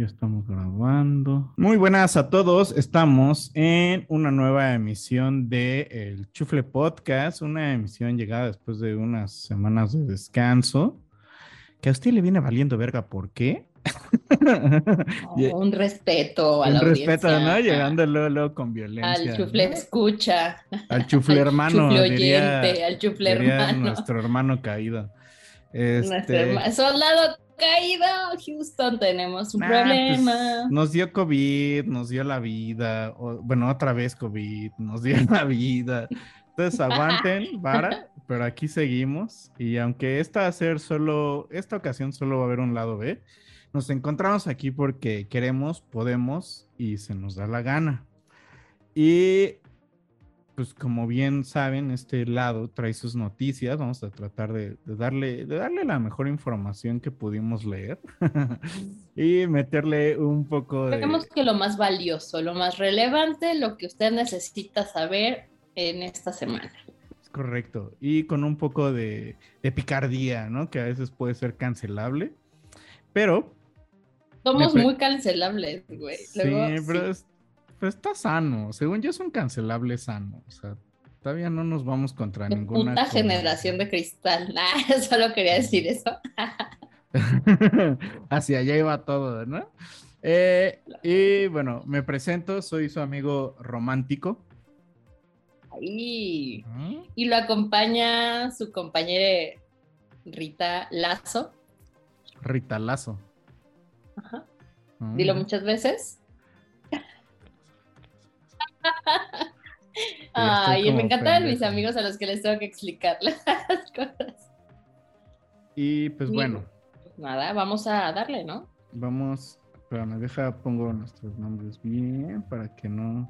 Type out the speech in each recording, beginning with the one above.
Ya estamos grabando. Muy buenas a todos. Estamos en una nueva emisión de El Chufle Podcast, una emisión llegada después de unas semanas de descanso. Que a usted le viene valiendo verga, ¿por qué? Oh, un respeto a un la respeto, audiencia. ¿no? Llegando luego, luego con violencia. Al chufle ¿no? escucha. Al chufle hermano. chufle diría- oyente, al chufle hermano. Nuestro hermano caído. Nuestro Este, herma- Soldado caído, Houston, tenemos un nah, problema. pues, nos dio COVID, nos dio la vida. o- bueno, otra vez COVID, nos dio la vida. Entonces aguanten, vara, pero aquí seguimos. Y aunque esta va a ser solo, esta ocasión solo va a haber un lado B, nos encontramos aquí porque queremos, podemos y se nos da la gana. Y pues como bien saben, este lado trae sus noticias. Vamos a tratar de, de darle, de darle la mejor información que pudimos leer y meterle un poco de... Creemos que lo más valioso, lo más relevante, lo que usted necesita saber en esta semana. Es correcto. Y con un poco de, de picardía, ¿no? Que a veces puede ser cancelable. Pero Somos pre- muy cancelables, güey. Luego, sí, pero, sí. es- pero está sano. Según yo es un cancelable sano. O sea, todavía no nos vamos contra De ninguna. generación de cristal. Ah, solo quería decir eso. Hacia allá iba todo, ¿no? Eh, y bueno, me presento, soy su amigo romántico. ¿Mm? Y lo acompaña su compañera Rita Lazo. Rita Lazo. Ajá. Mm. Dilo muchas veces. Ay, me encantan mis pendejo. amigos a los que les tengo que explicar las cosas. Y pues bueno, Pues nada, vamos a darle, ¿no? vamos, espérame, deja, pongo nuestros nombres bien para que no,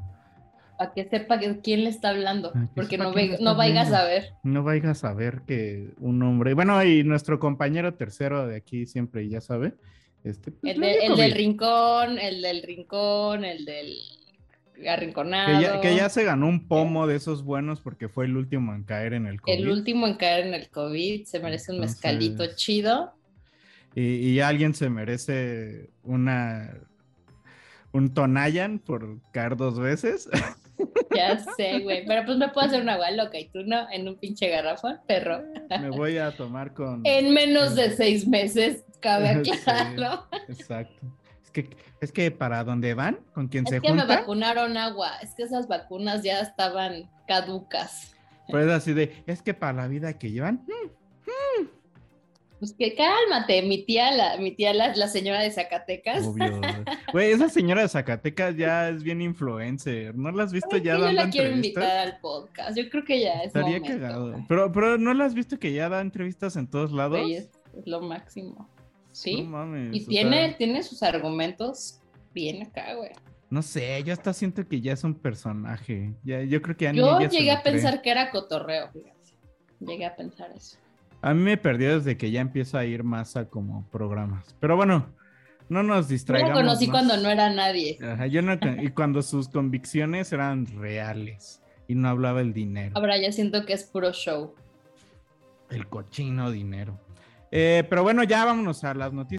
Para que sepa que- quién le está hablando, porque no, ve- no vayas a ver. no vayas a ver que un hombre, bueno, y nuestro compañero tercero de aquí siempre ya sabe, este, pues, El, de- del rincón, el del rincón, el del arrinconado. Que ya, que ya se ganó un pomo de esos buenos porque fue el último en caer en el COVID. El último en caer en el COVID, se merece un Entonces- mezcalito chido. Y, y alguien se merece una un Tonayan por caer dos veces. Ya sé, güey. Pero pues me puedo hacer una agua loca y tú no, en un pinche garrafón, perro. Me voy a tomar con. En menos de seis meses, cabe Sí, aclararlo. Exacto. Es que, es que para dónde van, con quien se Es que me junta, vacunaron agua. Es que esas vacunas ya estaban caducas. pues así de, es que para la vida que llevan, mm, Pues que cálmate, mi tía, la, mi tía, la, la señora de Zacatecas. obvio. Güey, esa señora de Zacatecas ya es bien influencer. ¿No la has visto Es que ya yo dando la quiero entrevistas? invitar al podcast. Yo creo que ya es Estaría momento. cagado. Pero, pero ¿no la has visto que ya da entrevistas en todos lados? Güey, es, es lo máximo. Sí. No mames. y tiene, sea, tiene sus argumentos bien acá, güey. No sé, yo hasta siento que ya es un personaje. Ya, yo creo que ya Yo llegué lo a cree. pensar que era cotorreo, fíjate. Llegué a pensar eso. A mí me perdió desde que ya empieza a ir más a como programas. Pero bueno, no nos Yo distraigamos. la conocí más. cuando no era nadie. Ajá, yo no y cuando sus convicciones eran reales y no hablaba el dinero, Ahora ya siento que es puro show. el cochino dinero. Eh, pero bueno, ya vámonos a las noticias.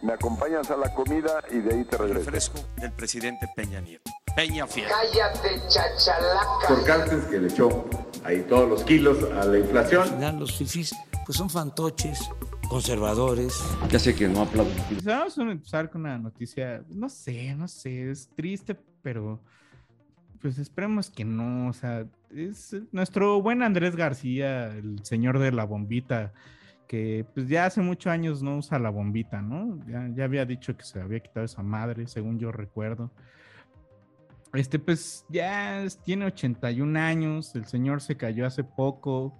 Me acompañas a la comida y de ahí te regreso. Refresco del presidente Peña Nieto. Peña Fiel. Cállate, chachalaca. por Cárcel que le echó ahí todos los kilos a la inflación. final los fifís pues son fantoches, conservadores. Ya sé que no aplaudo. Pues Vamos a empezar con una noticia, no sé, no sé, es triste, pero pues esperemos que no, o sea, es nuestro buen Andrés García, el señor de la bombita, que pues ya hace muchos años no usa la bombita, ¿no? Ya, había dicho que se había quitado esa madre, según yo recuerdo. Este, pues ya es- tiene 81 años, el señor se cayó hace poco.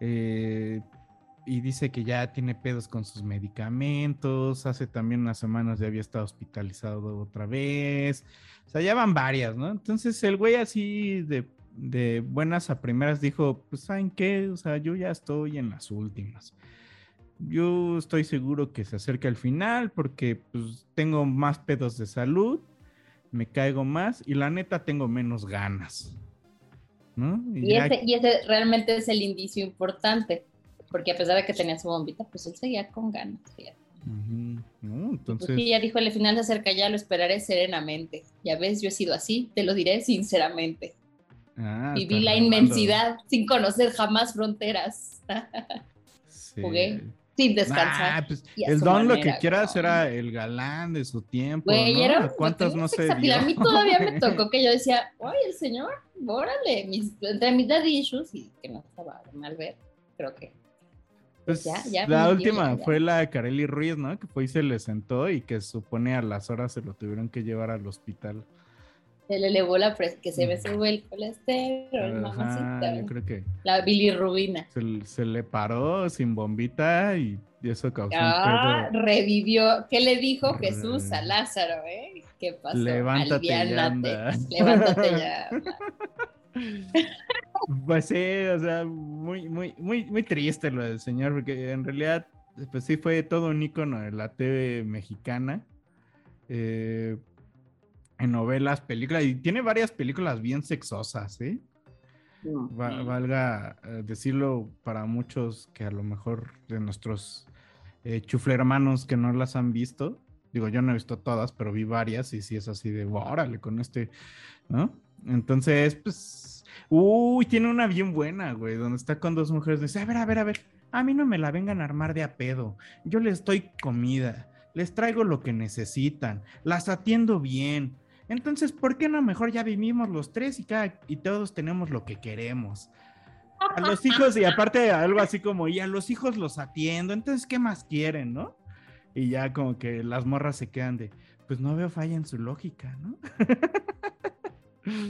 eh, y dice que ya tiene pedos con sus medicamentos. Hace también unas semanas ya había estado hospitalizado otra vez. O sea, ya van varias, ¿no? Entonces el güey así de, de buenas a primeras dijo, pues ¿saben qué? O sea, yo ya estoy en las últimas. Yo estoy seguro que se acerca al final porque pues tengo más pedos de salud, me caigo más y la neta tengo menos ganas. ¿no? Y, ya- ese, y ese realmente es el indicio importante, porque a pesar de que tenía su bombita, pues él seguía con ganas. fíjate. Ujú, ¿no? Pues Entonces, sí, ya dijo, el final se acerca ya, lo esperaré serenamente. Ya ves, yo he sido así, te lo diré sinceramente. Ah, Viví la remando. inmensidad sin conocer jamás fronteras, Sí. jugué sin descansar. Pues, el Don lo que manera, quiera ¿no? hacer era el galán de su tiempo, Güey, ¿no? era ¿A mí todavía me tocó que yo decía, oye, el señor, órale, mis, entre mis daddy issues, y que no estaba mal ver, creo que. Pues, ya, ya, la última fue la de Kareli Ruiz, ¿no? Que fue y se le sentó y que supone a las horas se lo tuvieron que llevar al hospital. Se le elevó la presión, que se me sube el colesterol, Ajá, mamacita. yo creo que La bilirrubina. se, se le paró sin bombita y eso causó Ah, un revivió. ¿Qué le dijo Jesús a Lázaro, eh? ¿Qué pasó? Levántate Aliviánate. Levántate ya. Pues sí, o sea, muy, muy, muy, muy triste lo del señor, porque en realidad, pues sí fue todo un ícono de la TV mexicana. eh, en novelas, películas, y tiene varias películas bien sexosas, ¿eh? Va- valga eh, decirlo para muchos que a lo mejor de nuestros eh, chufle hermanos que no las han visto. Digo, yo no he visto todas, pero vi varias y sí es así de, órale, con este, ¿no? Entonces, pues, uy, tiene una bien buena, güey, donde está con dos mujeres. Dice, a ver, a ver, a ver, a mí no me la vengan a armar de a pedo. Yo les doy comida, les traigo lo que necesitan, las atiendo bien. Entonces, ¿por qué no mejor ya vivimos los tres y, cada, y todos tenemos lo que queremos? A los hijos, y aparte algo así como, y a los hijos los atiendo, entonces, ¿qué más quieren, no? Y ya como que las morras se quedan de, pues no veo falla en su lógica, ¿no?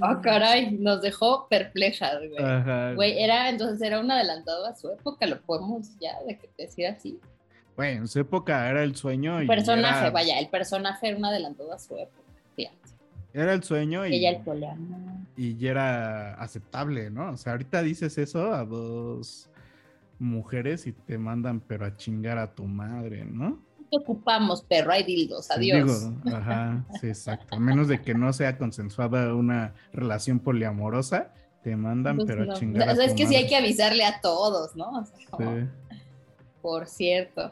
Ah, caray, nos dejó perplejas, güey. Ajá. Güey, era, entonces era un adelantado a su época, lo podemos ya de que decir así. Bueno, en su época era el sueño y personaje, era, vaya, el personaje era un adelantado a su época. Era el sueño y, Ella el poliamor. y ya era aceptable, ¿no? O sea, ahorita dices eso a dos mujeres y te mandan pero a chingar a tu madre, ¿no? ¿Qué ocupamos, perro? Hay dildos, adiós. Digo, ajá, sí, exacto. A menos de que no sea consensuada una relación poliamorosa, te mandan Pues pero no. a chingar a sea, es tu que sí hay que avisarle a todos, ¿no? O sea, como, Sí. Por cierto.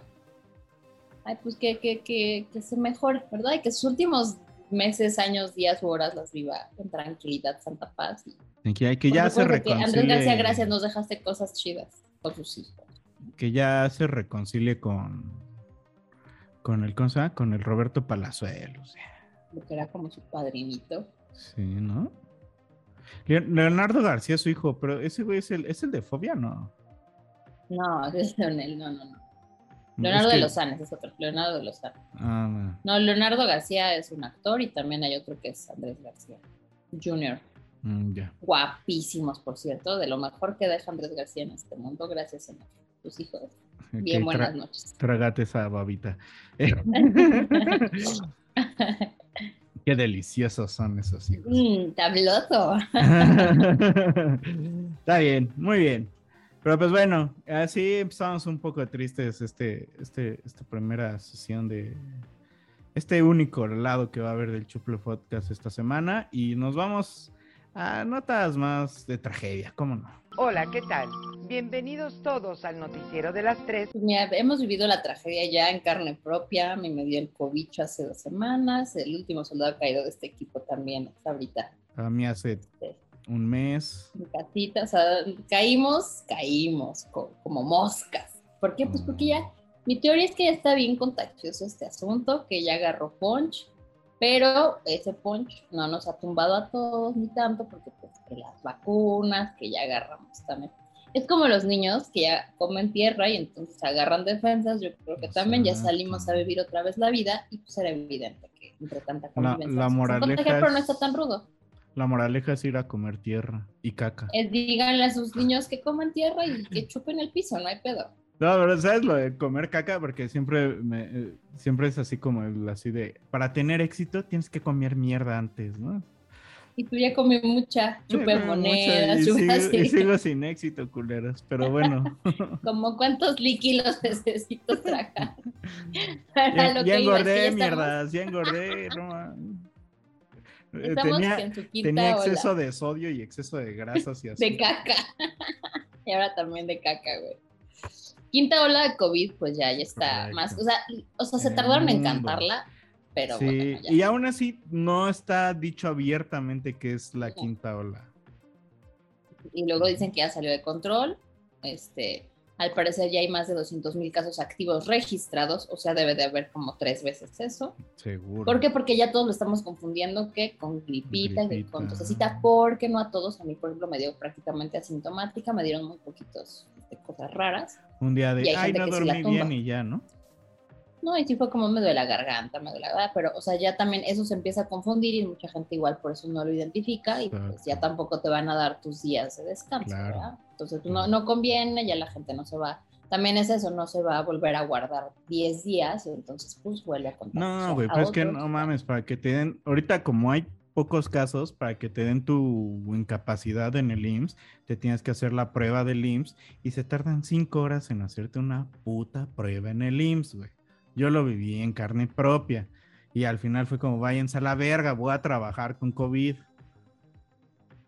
Ay, pues que, que, que, que se mejore, ¿verdad? Y que sus últimos meses, años, días u horas las viva con tranquilidad, santa paz. Y, que, que ya se que Andrés García, reconcilie, gracias, nos dejaste cosas chidas con sus hijos. que ya se reconcilie con, con el, ¿cómo se llama? Con el Roberto Palazuelos. Lo que era como su padrinito. Sí, ¿no? Le- Leonardo García es su hijo, pero ese güey es el, es el de Fobia, ¿no? No, es Leonel, no, no, no. Es Leonardo de Lozano, ese es otro. Leonardo de Lozano. Ah, no. No, Leonardo García es un actor y también hay otro que es Andrés García Jr. Mm, ya. Guapísimos, por cierto, de lo mejor que deja Andrés García en este mundo, gracias a tus hijos. Bien, buenas noches. Trágate esa babita. Qué deliciosos son esos hijos. Tabloso. Está bien, muy bien. Pero pues bueno, así empezamos un poco tristes este, este, esta primera sesión de este único lado que va a haber del Chuple Podcast esta semana y nos vamos a notas más de tragedia, ¿cómo no? Hola, ¿qué tal? Bienvenidos todos al noticiero de las tres. Pues mira, hemos vivido la tragedia ya en carne propia. A mí me dio el COVID hace dos semanas. El último soldado caído de este equipo también está ahorita A mí hace un mes. en casita. O sea, caímos, caímos co- como moscas. ¿Por qué? Pues porque ya, mi teoría es que ya está bien contagioso este asunto, que ya agarró punch, pero ese punch no nos ha tumbado a todos ni tanto, porque pues que las vacunas, que ya agarramos también. Es como los niños que ya comen tierra y entonces agarran defensas. Yo creo que también ya salimos a vivir otra vez la vida y pues era evidente que entre tanta La- convivencia la se moraleja contagia, pero no es- está tan rudo. La moraleja es ir a comer tierra y caca. Es díganle a sus niños que coman tierra y que chupen el piso, no hay pedo. No, pero ¿sabes lo de comer caca? Porque siempre, me, eh, siempre es así como el, así de, para tener éxito tienes que comer mierda antes, ¿no? Y tú ya comí mucha, chupé Mucha, monedas, y, sigo, y sigo sin éxito, culeros, pero bueno. Como cuántos líquidos necesito tragar. Ya, ya engordé, mierdas, ya engordé, no. Eh, Estamos Tenía, en su quinta tenía exceso ola. de sodio y exceso de grasas y así. De caca. y ahora también de caca, güey. Quinta ola de COVID, pues ya, ya está Correcto. más. O sea, o sea se el tardaron en cantarla, pero sí, bueno, ya. y aún así no está dicho abiertamente que es la quinta ola. Y luego dicen que ya salió de control. Este, al parecer ya hay más de 200 mil casos activos registrados, o sea, debe de haber como tres veces eso. Seguro. ¿Por qué? Porque ya todos lo estamos confundiendo que con gripita, Gripita. con tosecita, porque no a todos, a mí por ejemplo me dio prácticamente asintomática, me dieron muy poquitos este, cosas raras. Un día Y de, ay, no dormí bien y ya, ¿no? No, y sí fue como me duele la garganta, me duele la garganta, pero o sea, ya también eso se empieza a confundir y mucha gente igual por eso no lo identifica y pues ya tampoco te van a dar tus días de descanso, Claro. ¿verdad? Entonces pues, no, no conviene, ya la gente no se va. También es eso, no se va a volver a guardar 10 días y entonces pues vuelve a contar. No, güey, pues es que no mames, para que te den, ahorita como hay pocos casos, para que te den tu incapacidad en el IMSS, te tienes que hacer la prueba del IMSS y se tardan cinco horas en hacerte una puta prueba en el IMSS, güey. Yo lo viví en carne propia y al final fue como, váyanse a la verga, voy a trabajar con COVID.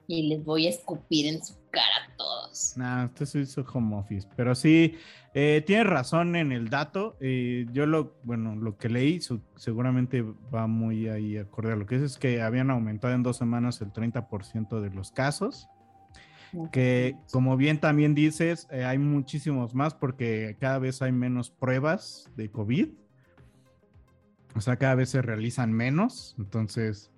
Y les voy a escupir en su cara a todos. Nah, esto se hizo home office. Pero sí, eh, tienes razón en el dato. eh, yo lo, bueno, lo que leí su- seguramente va muy ahí acorde a lo que es, es que habían aumentado en dos semanas el 30% de los casos. Que como bien también dices, eh, hay muchísimos más porque cada vez hay menos pruebas de COVID. O sea, cada vez se realizan menos. Entonces,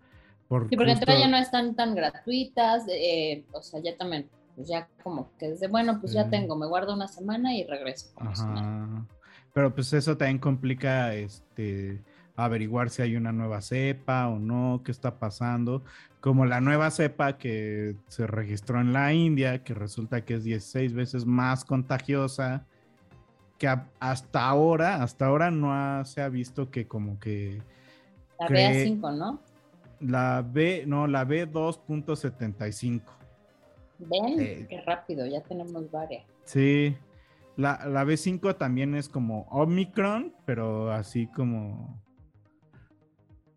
por Sí, porque justo- ya no están tan gratuitas, eh, o sea, ya también, pues ya como que desde, bueno, pues ya tengo, me guardo una semana y regreso. como. Ajá. Pero pues eso también complica este averiguar si hay una nueva cepa o no, qué está pasando. Como la nueva cepa que se registró en la India, que resulta que es 16 veces más contagiosa, que a- hasta ahora, hasta ahora no ha- se ha visto que como que La cree- BA5, ¿no? la B, no, la B2.75. Ven, Eh. qué rápido, ya tenemos varias. Sí, la, la B5 también es como Omicron, pero así como,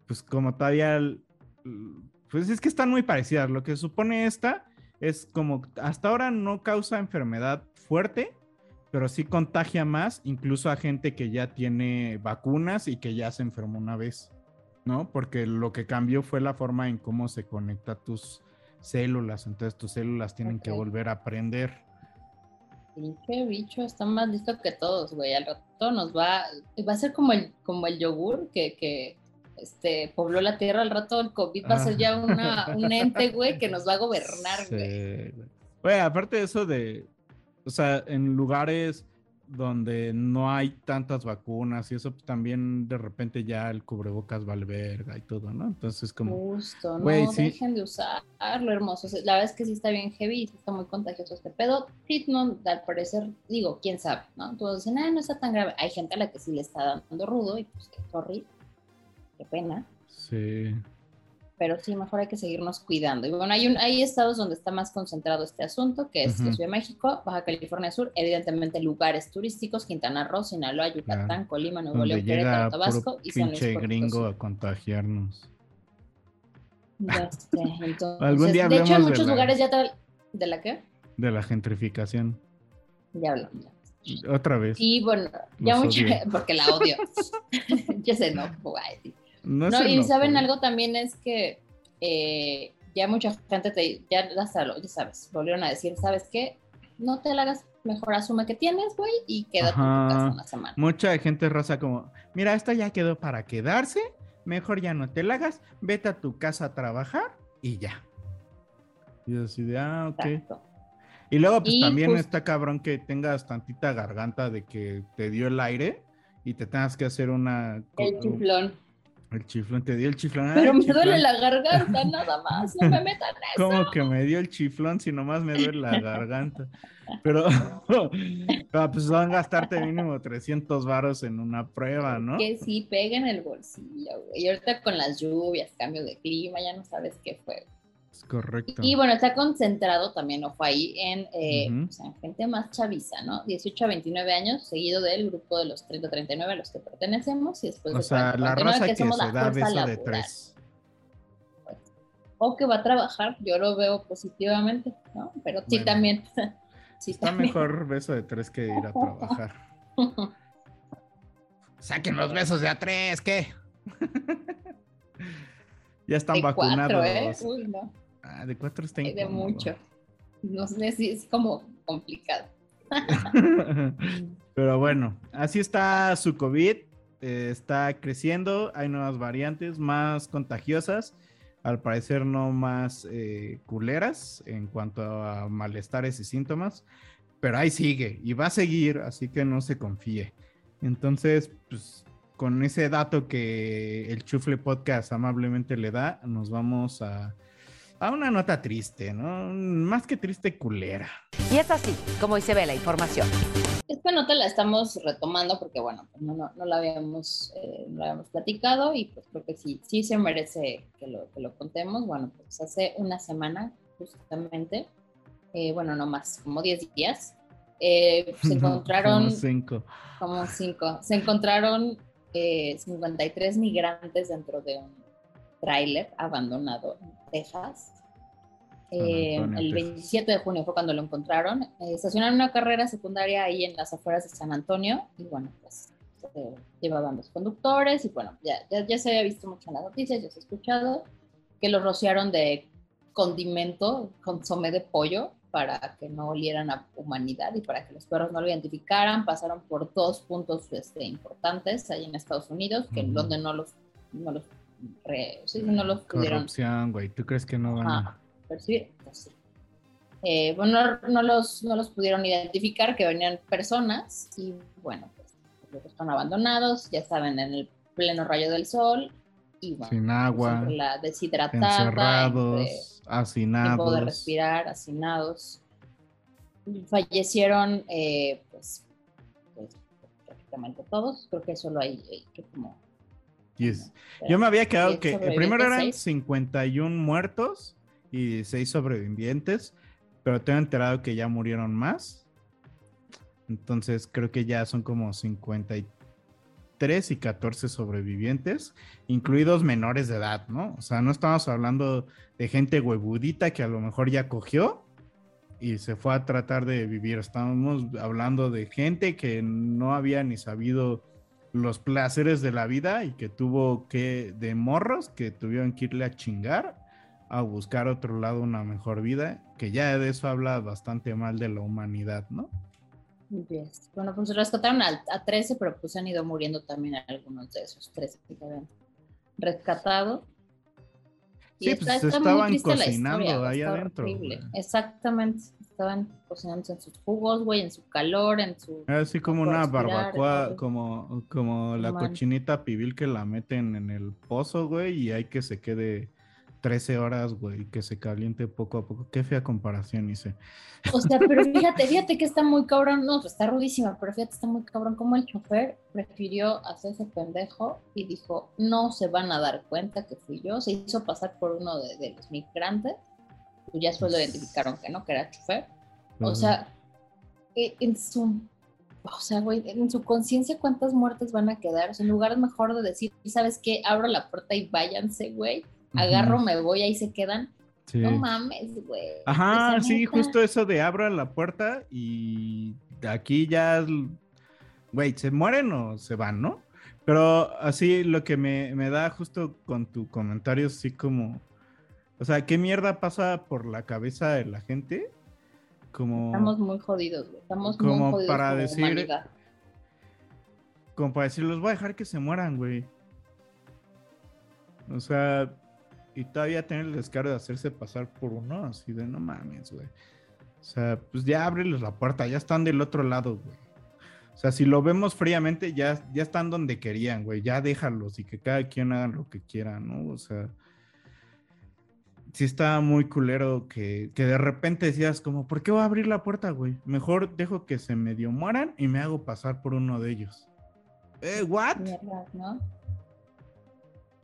pues como todavía, pues es que están muy parecidas. Lo que supone esta es como, hasta ahora no causa enfermedad fuerte, pero sí contagia más, incluso a gente que ya tiene vacunas y que ya se enfermó una vez, ¿no? Porque lo que cambió fue la forma en cómo se conecta tus células, entonces tus células tienen que volver a aprender. Pinche bicho, está más listo que todos, güey. Al rato nos va, va a ser como el, como el yogur que, que este, pobló la tierra. Al rato el COVID va a ser ya una, un ente, güey, que nos va a gobernar, güey. Sí, güey. Aparte de eso de, o sea, en lugares donde no hay tantas vacunas y eso pues, también de repente ya el cubrebocas va al verga y todo, ¿no? Entonces como, Justo, no Güey, sí. dejen de usarlo, hermoso. O sea, La verdad es que sí está bien heavy, está muy contagioso este pedo. No, al parecer, digo, quién sabe, ¿no? Todos dicen, ah, no está tan grave. Hay gente a la que sí le está dando rudo y pues, sorry, qué pena. sí, pero sí, mejor hay que seguirnos cuidando. Y bueno, hay, un, hay estados donde está más concentrado este asunto, que es la Ujú. Ciudad de México, Baja California Sur, evidentemente lugares turísticos, Quintana Roo, Sinaloa, Yucatán, Claro. Colima, Nuevo León, Querétaro, Tabasco y San Luis pinche gringo a contagiarnos. Ya sé, entonces, Algún día de hecho, en de muchos la- lugares ya tal... ¿De la qué? De la gentrificación. Ya hablamos. ya. Otra vez. Y bueno, ya Los mucho, odio. porque la odio. ya sé, no. No, y saben algo también es que eh, ya mucha gente te, ya ya sabes, volvieron a decir, ¿sabes qué? No te la hagas, mejor asume que tienes, güey, y quédate en tu casa una semana. Mucha gente raza como, mira, esta ya quedó para quedarse, mejor ya no te la hagas, vete a tu casa a trabajar y ya. Y así de, ah, ok. Exacto. Y luego pues Y también está cabrón que tengas tantita garganta de que te dio el aire y te tengas que hacer una... El chiflón. El chiflón, te dio el chiflón. Pero me duele la garganta, nada más. No me metan eso. Como que me dio el chiflón si nomás me duele la garganta. Pero, pero pues van a gastarte mínimo 300 varos en una prueba, ¿no? Que sí pega en el bolsillo, güey. Y ahorita con las lluvias, cambio de clima, ya no sabes qué fue. Es correcto. Y bueno, está concentrado también, ojo ahí, en, eh, o sea, gente más chaviza, ¿no? 18 a 29 años, seguido del grupo de los 30 a 39 a los que pertenecemos, y después O de sea, 40 a la 49, raza que, somos se la da beso de laboral. tres. O que va a trabajar, yo lo veo positivamente, ¿no? Pero sí Bueno. también. sí Está también. mejor beso de tres que ir a trabajar. Saquen los besos de a tres, ¿qué? ya están de vacunados. cuatro, ¿eh? Uy, no, Ah, de cuatro está hay de incómodo. mucho. No sé si es como complicado. Pero bueno, así está su COVID. eh, está creciendo, hay nuevas variantes más contagiosas, al parecer no más eh, culeras en cuanto a malestares y síntomas, pero ahí sigue y va a seguir, así que no se confíe. Entonces, pues con ese dato que el Chufle Podcast amablemente le da, nos vamos a, a una nota triste, ¿no? Más que triste, culera. Y es así como hoy se ve la información. Esta nota la estamos retomando porque, bueno, pues no, no, no la habíamos, eh, no la habíamos platicado y pues creo que sí, sí se merece que lo, que lo contemos. Bueno, pues hace una semana, justamente, eh, bueno, no más, como 10 días, eh, se encontraron Como cinco. como cinco, se encontraron eh, 53 migrantes dentro de un tráiler abandonado en Texas. Eh, el Texas. 27 de junio fue cuando lo encontraron. Eh, estacionaron una carrera secundaria ahí en las afueras de San Antonio y bueno, pues eh, llevaban los conductores y bueno, ya, ya, ya se había visto mucho en las noticias, ya se ha escuchado que los rociaron de condimento, consomé de pollo para que no olieran a humanidad y para que los perros no lo identificaran. Pasaron por dos puntos este, importantes ahí en Estados Unidos, que Ujú. donde no los, no los, re- sí, no los pudieron Corrupción, güey. ¿Tú crees que no van a.? Percibir. Pues sí. Eh, bueno, no, los, no los pudieron identificar, que venían personas y bueno, pues están abandonados, ya estaban en el pleno rayo del sol y bueno, Sin pues, agua, entre la deshidratada, entre encerrados, tiempo de hacinados. respirar, hacinados. Fallecieron, eh, pues, pues, prácticamente todos. Creo que solo hay, hay que como. Yes. Yo me había quedado que sobrevivientes, primero eran seis. 51 muertos y 6 sobrevivientes, pero tengo enterado que ya murieron más. Entonces creo que ya son como 53 y 14 sobrevivientes, incluidos menores de edad, ¿no? O sea, no estamos hablando de gente huevudita que a lo mejor ya cogió y se fue a tratar de vivir. Estamos hablando de gente que no había ni sabido los placeres de la vida y que tuvo que, de morros, que tuvieron que irle a chingar a buscar otro lado una mejor vida, que ya de eso habla bastante mal de la humanidad, ¿no? Bueno, pues rescataron a, a 13, pero pues han ido muriendo también algunos de esos 13 que habían rescatado. Sí, está- pues está estaban cocinando historia, ahí adentro. horrible. Exactamente. Estaban cocinando en sus jugos, güey, en su calor, en su. Así como una respirar, barbacoa, como, como la man. cochinita pibil que la meten en el pozo, güey, y hay que se quede 13 horas, güey, que se caliente poco a poco. Qué fea comparación hice. O sea, pero fíjate, fíjate que está muy cabrón, no, pues está rudísima, pero fíjate, está muy cabrón como el chofer prefirió hacerse pendejo y dijo, no se van a dar cuenta que fui yo, se hizo pasar por uno de, de los migrantes, pues ya solo identificaron que no, que era chofer. O sea, e- en su, o sea, güey, en su conciencia cuántas muertes van a quedar, O sea, en lugar mejor de decir, ¿sabes qué? Abro la puerta y váyanse, güey, agarro, me voy, ahí se quedan. Sí. No mames, güey. Ajá, sí, neta. justo eso de abra la puerta y aquí ya, güey, ¿se mueren o se van, no? Pero así lo que me, me da justo con tu comentario, así como, o sea, ¿qué mierda pasa por la cabeza de la gente? Como, Estamos muy jodidos, güey. Estamos muy Como jodidos para como decir- humanidad. como para decir, los voy a dejar que se mueran, güey. O sea, y todavía tener el descaro de hacerse pasar por uno, así de no mames, güey. O sea, pues ya ábreles la puerta, ya están del otro lado, güey. O sea, si lo vemos fríamente, ya, ya están donde querían, güey. Ya déjalos y que cada quien haga lo que quiera, ¿no? O sea, sí está muy culero que, que de repente decías como, ¿por qué voy a abrir la puerta, güey? Mejor dejo que se medio mueran y me hago pasar por uno de ellos. Eh, ¿what? Mierda, ¿no?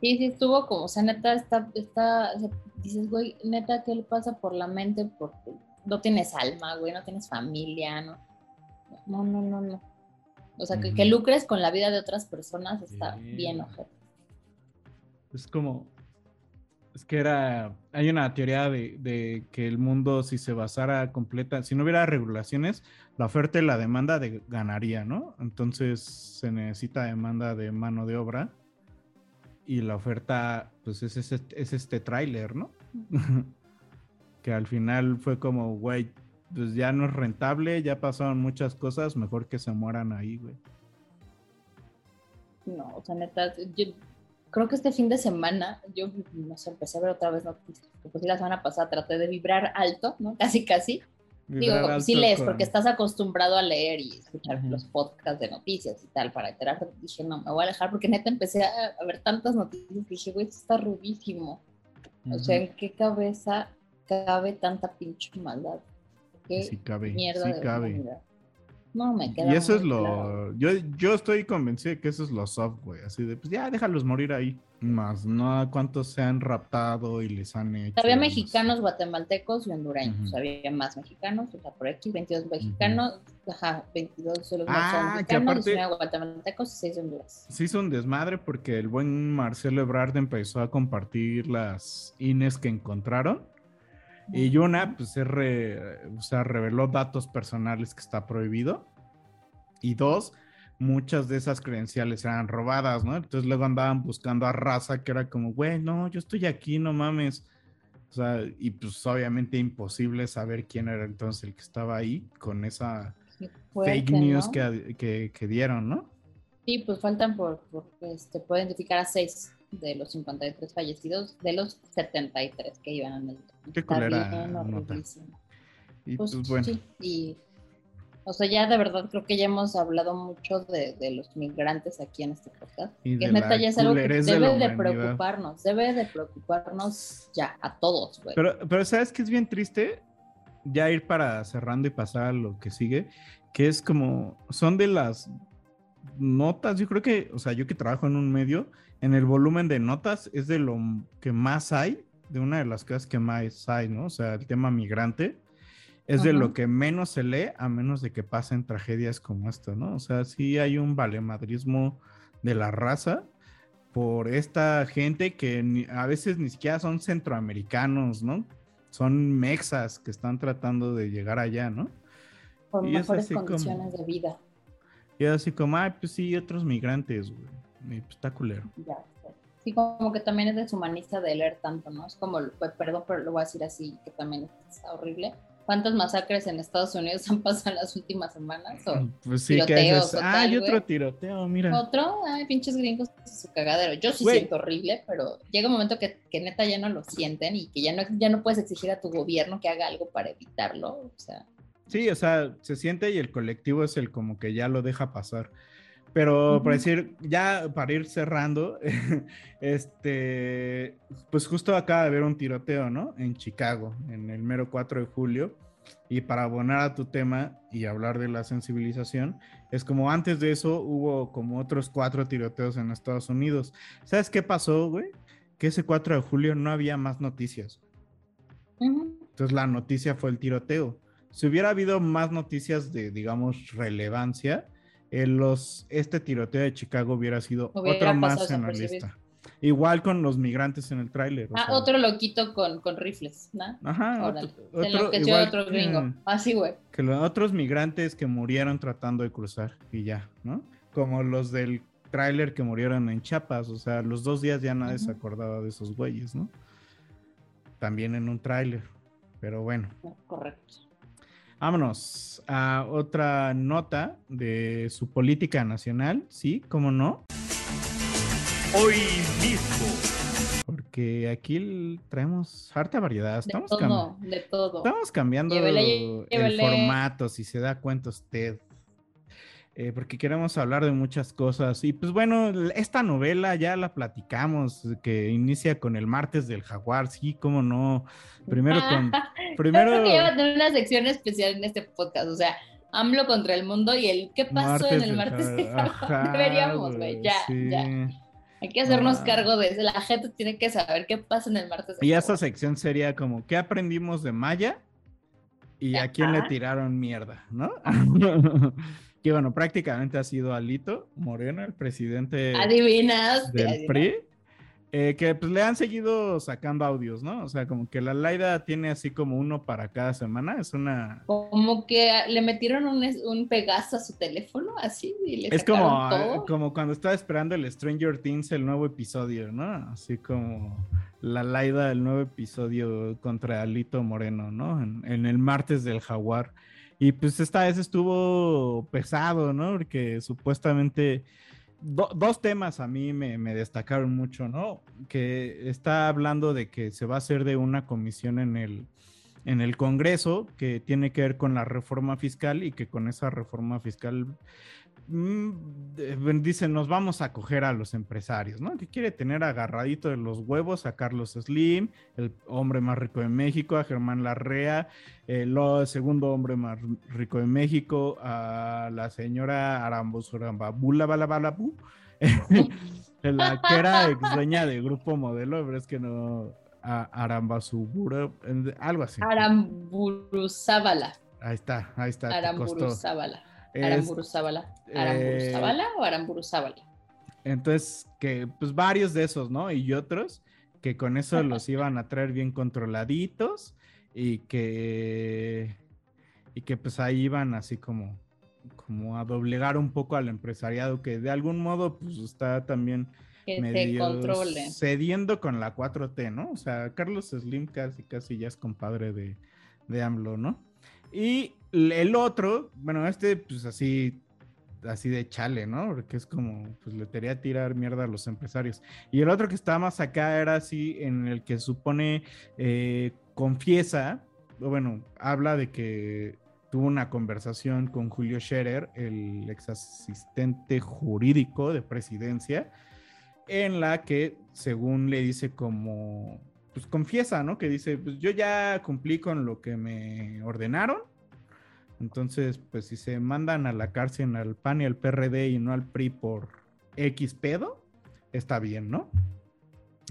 Sí, sí, estuvo como, o sea, neta, está, está, o sea, dices, güey, neta, ¿qué le pasa por la mente? Porque no tienes alma, güey, no tienes familia, ¿no? No, no, no, no. O sea, que, lucres con la vida de otras personas está bien, ojete. Es como. Es que era. Hay una teoría de, de que el mundo, si se basara completa, si no hubiera regulaciones, la oferta y la demanda de, ganaría, ¿no? Entonces se necesita demanda de mano de obra. Y la oferta, pues es, ese- es este tráiler, ¿no? que al final fue como, güey, pues ya no es rentable, ya pasaron muchas cosas, mejor que se mueran ahí, güey. No, o sea, neta, yo creo que este fin de semana, yo, no sé, empecé a ver otra vez noticias, porque pues la semana pasada traté de vibrar alto, ¿no? Casi, casi. Digo, sí lees, con- porque estás acostumbrado a leer y escuchar los podcasts de noticias y tal, para enterarte. Dije, no, me voy a alejar, porque neta empecé a, a ver tantas noticias que dije, güey, esto está rubísimo. O sea, ¿en qué cabeza cabe tanta pinche maldad? ¿Qué Sí cabe, mierda sí de cabe. humanidad? No, me queda Y eso es lo. claro. Yo, yo estoy convencido de que eso es lo soft, güey. Así de, pues ya déjalos morir ahí. Más, no cuántos se han raptado y les han hecho. Había mexicanos, guatemaltecos y hondureños. Había más mexicanos, o sea, por aquí 22 mexicanos, ajá, 22 solo Ah, son que mexicanos, aparte- 19 guatemaltecos y 6 de Honduras. Se hizo un desmadre porque el buen Marcelo Ebrard empezó a compartir las INES que encontraron. Y una, pues, es re- o sea, reveló datos personales que está prohibido. Y dos, muchas de esas credenciales eran robadas, ¿no? Entonces luego andaban buscando a raza que era como, güey, no, yo estoy aquí, no mames. O sea, y pues obviamente imposible saber quién era entonces el que estaba ahí con esa fuerte, fake news ¿no? que, que- que dieron, ¿no? Sí, pues faltan por, por este, puedo identificar a 6 de los 53 fallecidos, de los 73 que iban en el. Qué Está culera nota. Y Pues, pues bueno. sí, y o sea, ya de verdad creo que ya hemos hablado mucho de, de los migrantes aquí en este podcast. Y que de neta ya es algo que de debe de, humanidad. preocuparnos, debe de preocuparnos ya a todos, güey. Pero, pero ¿sabes qué es bien triste? Ya ir para cerrando y pasar a lo que sigue, que es como, son de las notas, yo creo que, o sea, yo que trabajo en un medio, en el volumen de notas es de lo que más hay, de una de las cosas que más hay, ¿no? O sea, el tema migrante es de lo que menos se lee a menos de que pasen tragedias como esta, ¿no? O sea, sí hay un valemadrismo de la raza por esta gente que ni- a veces ni siquiera son centroamericanos, ¿no? Son mexas que están tratando de llegar allá, ¿no? por y es mejores así como- condiciones de vida. Y así como, ay, pues sí, otros migrantes, güey. Y pues está culero. Ya. Sí, como que también es deshumanista de leer tanto, ¿no? Es como, pues, perdón, pero lo voy a decir así, que también está horrible. ¿Cuántas masacres en Estados Unidos han pasado en las últimas semanas? O Pues sí, que tiroteos dices, o ah, tal, y otro tiroteo, mira. Otro, ay, pinches gringos, su cagadero. Yo sí siento horrible, pero llega un momento que, que neta ya no lo sienten y que ya no, ya no puedes exigir a tu gobierno que haga algo para evitarlo. O sea, Sí, o sea, se siente y el colectivo es el como que ya lo deja pasar. Pero para Ujú. decir, ya para ir cerrando, este, pues justo acaba de haber un tiroteo, ¿no? En Chicago, en el mero 4 de julio. Y para abonar a tu tema y hablar de la sensibilización, es como antes de eso hubo como otros cuatro tiroteos en Estados Unidos. ¿Sabes qué pasó, güey? Que ese 4 de julio no había más noticias. Entonces la noticia fue el tiroteo. Si hubiera habido más noticias de, digamos, relevancia, los, este tiroteo de Chicago hubiera sido Hubiera otro más en la lista. Igual con los migrantes en el tráiler. o Ah, sea, otro loquito con, con rifles, ¿no? Ajá, Órale. otro- Se enloqueció igual otro que- gringo. Así, güey. Que los otros migrantes que murieron tratando de cruzar y ya, ¿no? Como los del tráiler que murieron en Chiapas, o sea, los dos días ya nadie se acordaba de esos güeyes, ¿no? También en un tráiler, pero bueno. Correcto. Vámonos a otra nota de su política nacional, ¿sí? ¿Cómo no? Hoy mismo. Porque aquí traemos harta variedad. De Estamos, todo, cam- de todo. estamos cambiando Llévele, el formato, si se da cuenta usted. Eh, porque queremos hablar de muchas cosas. Y pues bueno, esta novela ya la platicamos, que inicia con el martes del jaguar, sí, cómo no. Primero con... primero... Creo que lleva a tener una sección especial en este podcast, o sea, AMLO contra el mundo y el qué pasó en el martes del jaguar. Deberíamos, güey, ya, ya. Hay que hacernos cargo de eso. La gente tiene que saber qué pasa en el martes. Y esa sección sería como, ¿qué aprendimos de Maya? ¿Y a quién le tiraron mierda? ¿No? que bueno, prácticamente ha sido Alito Moreno, el presidente del PRI. Eh, que pues le han seguido sacando audios, ¿no? O sea, como que la Laida tiene así como uno para cada semana, es una... Como que le metieron un, un Pegaso a su teléfono, así, y le Es como, todo. como cuando estaba esperando el Stranger Things, el nuevo episodio, ¿no? Así como la Laida, el nuevo episodio contra Alito Moreno, ¿no? En, en el martes del jaguar. Y pues esta vez estuvo pesado, ¿no? Porque supuestamente dos temas a mí me, destacaron mucho, ¿no? Que está hablando de que se va a hacer de una comisión en el, en el Congreso que tiene que ver con la reforma fiscal y que con esa reforma fiscal dicen, nos vamos a coger a los empresarios, ¿no? Que quiere tener agarradito de los huevos a Carlos Slim, el hombre más rico de México, a Germán Larrea, el segundo hombre más rico de México, a la señora Arambuzurambabula Balabalabu, la que era ex dueña de Grupo Modelo, pero es que no, Arambazubura, algo así. Aramburuzábala. Ahí está, ahí está. Aramburuzábala. Aramburuzábala. ¿Aramburuzábala o Aramburuzábala? Entonces, que pues varios de esos, ¿no? Y otros que con eso los iban a traer bien controladitos y que y que pues ahí iban así como como a doblegar un poco al empresariado que de algún modo pues está también medio cediendo con la 4T, ¿no? O sea, Carlos Slim casi casi ya es compadre de, de AMLO, ¿no? Y el otro, bueno, este, pues así, así de chale, ¿no? Porque es como, pues le quería tirar mierda a los empresarios. Y el otro que está más acá era así, en el que supone, eh, confiesa, bueno, habla de que tuvo una conversación con Julio Scherer, el ex asistente jurídico de presidencia, en la que, según le dice como pues confiesa, ¿no? Que dice, pues yo ya cumplí con lo que me ordenaron. Entonces, pues si se mandan a la cárcel al PAN y al PRD y no al PRI por X pedo, está bien, ¿no?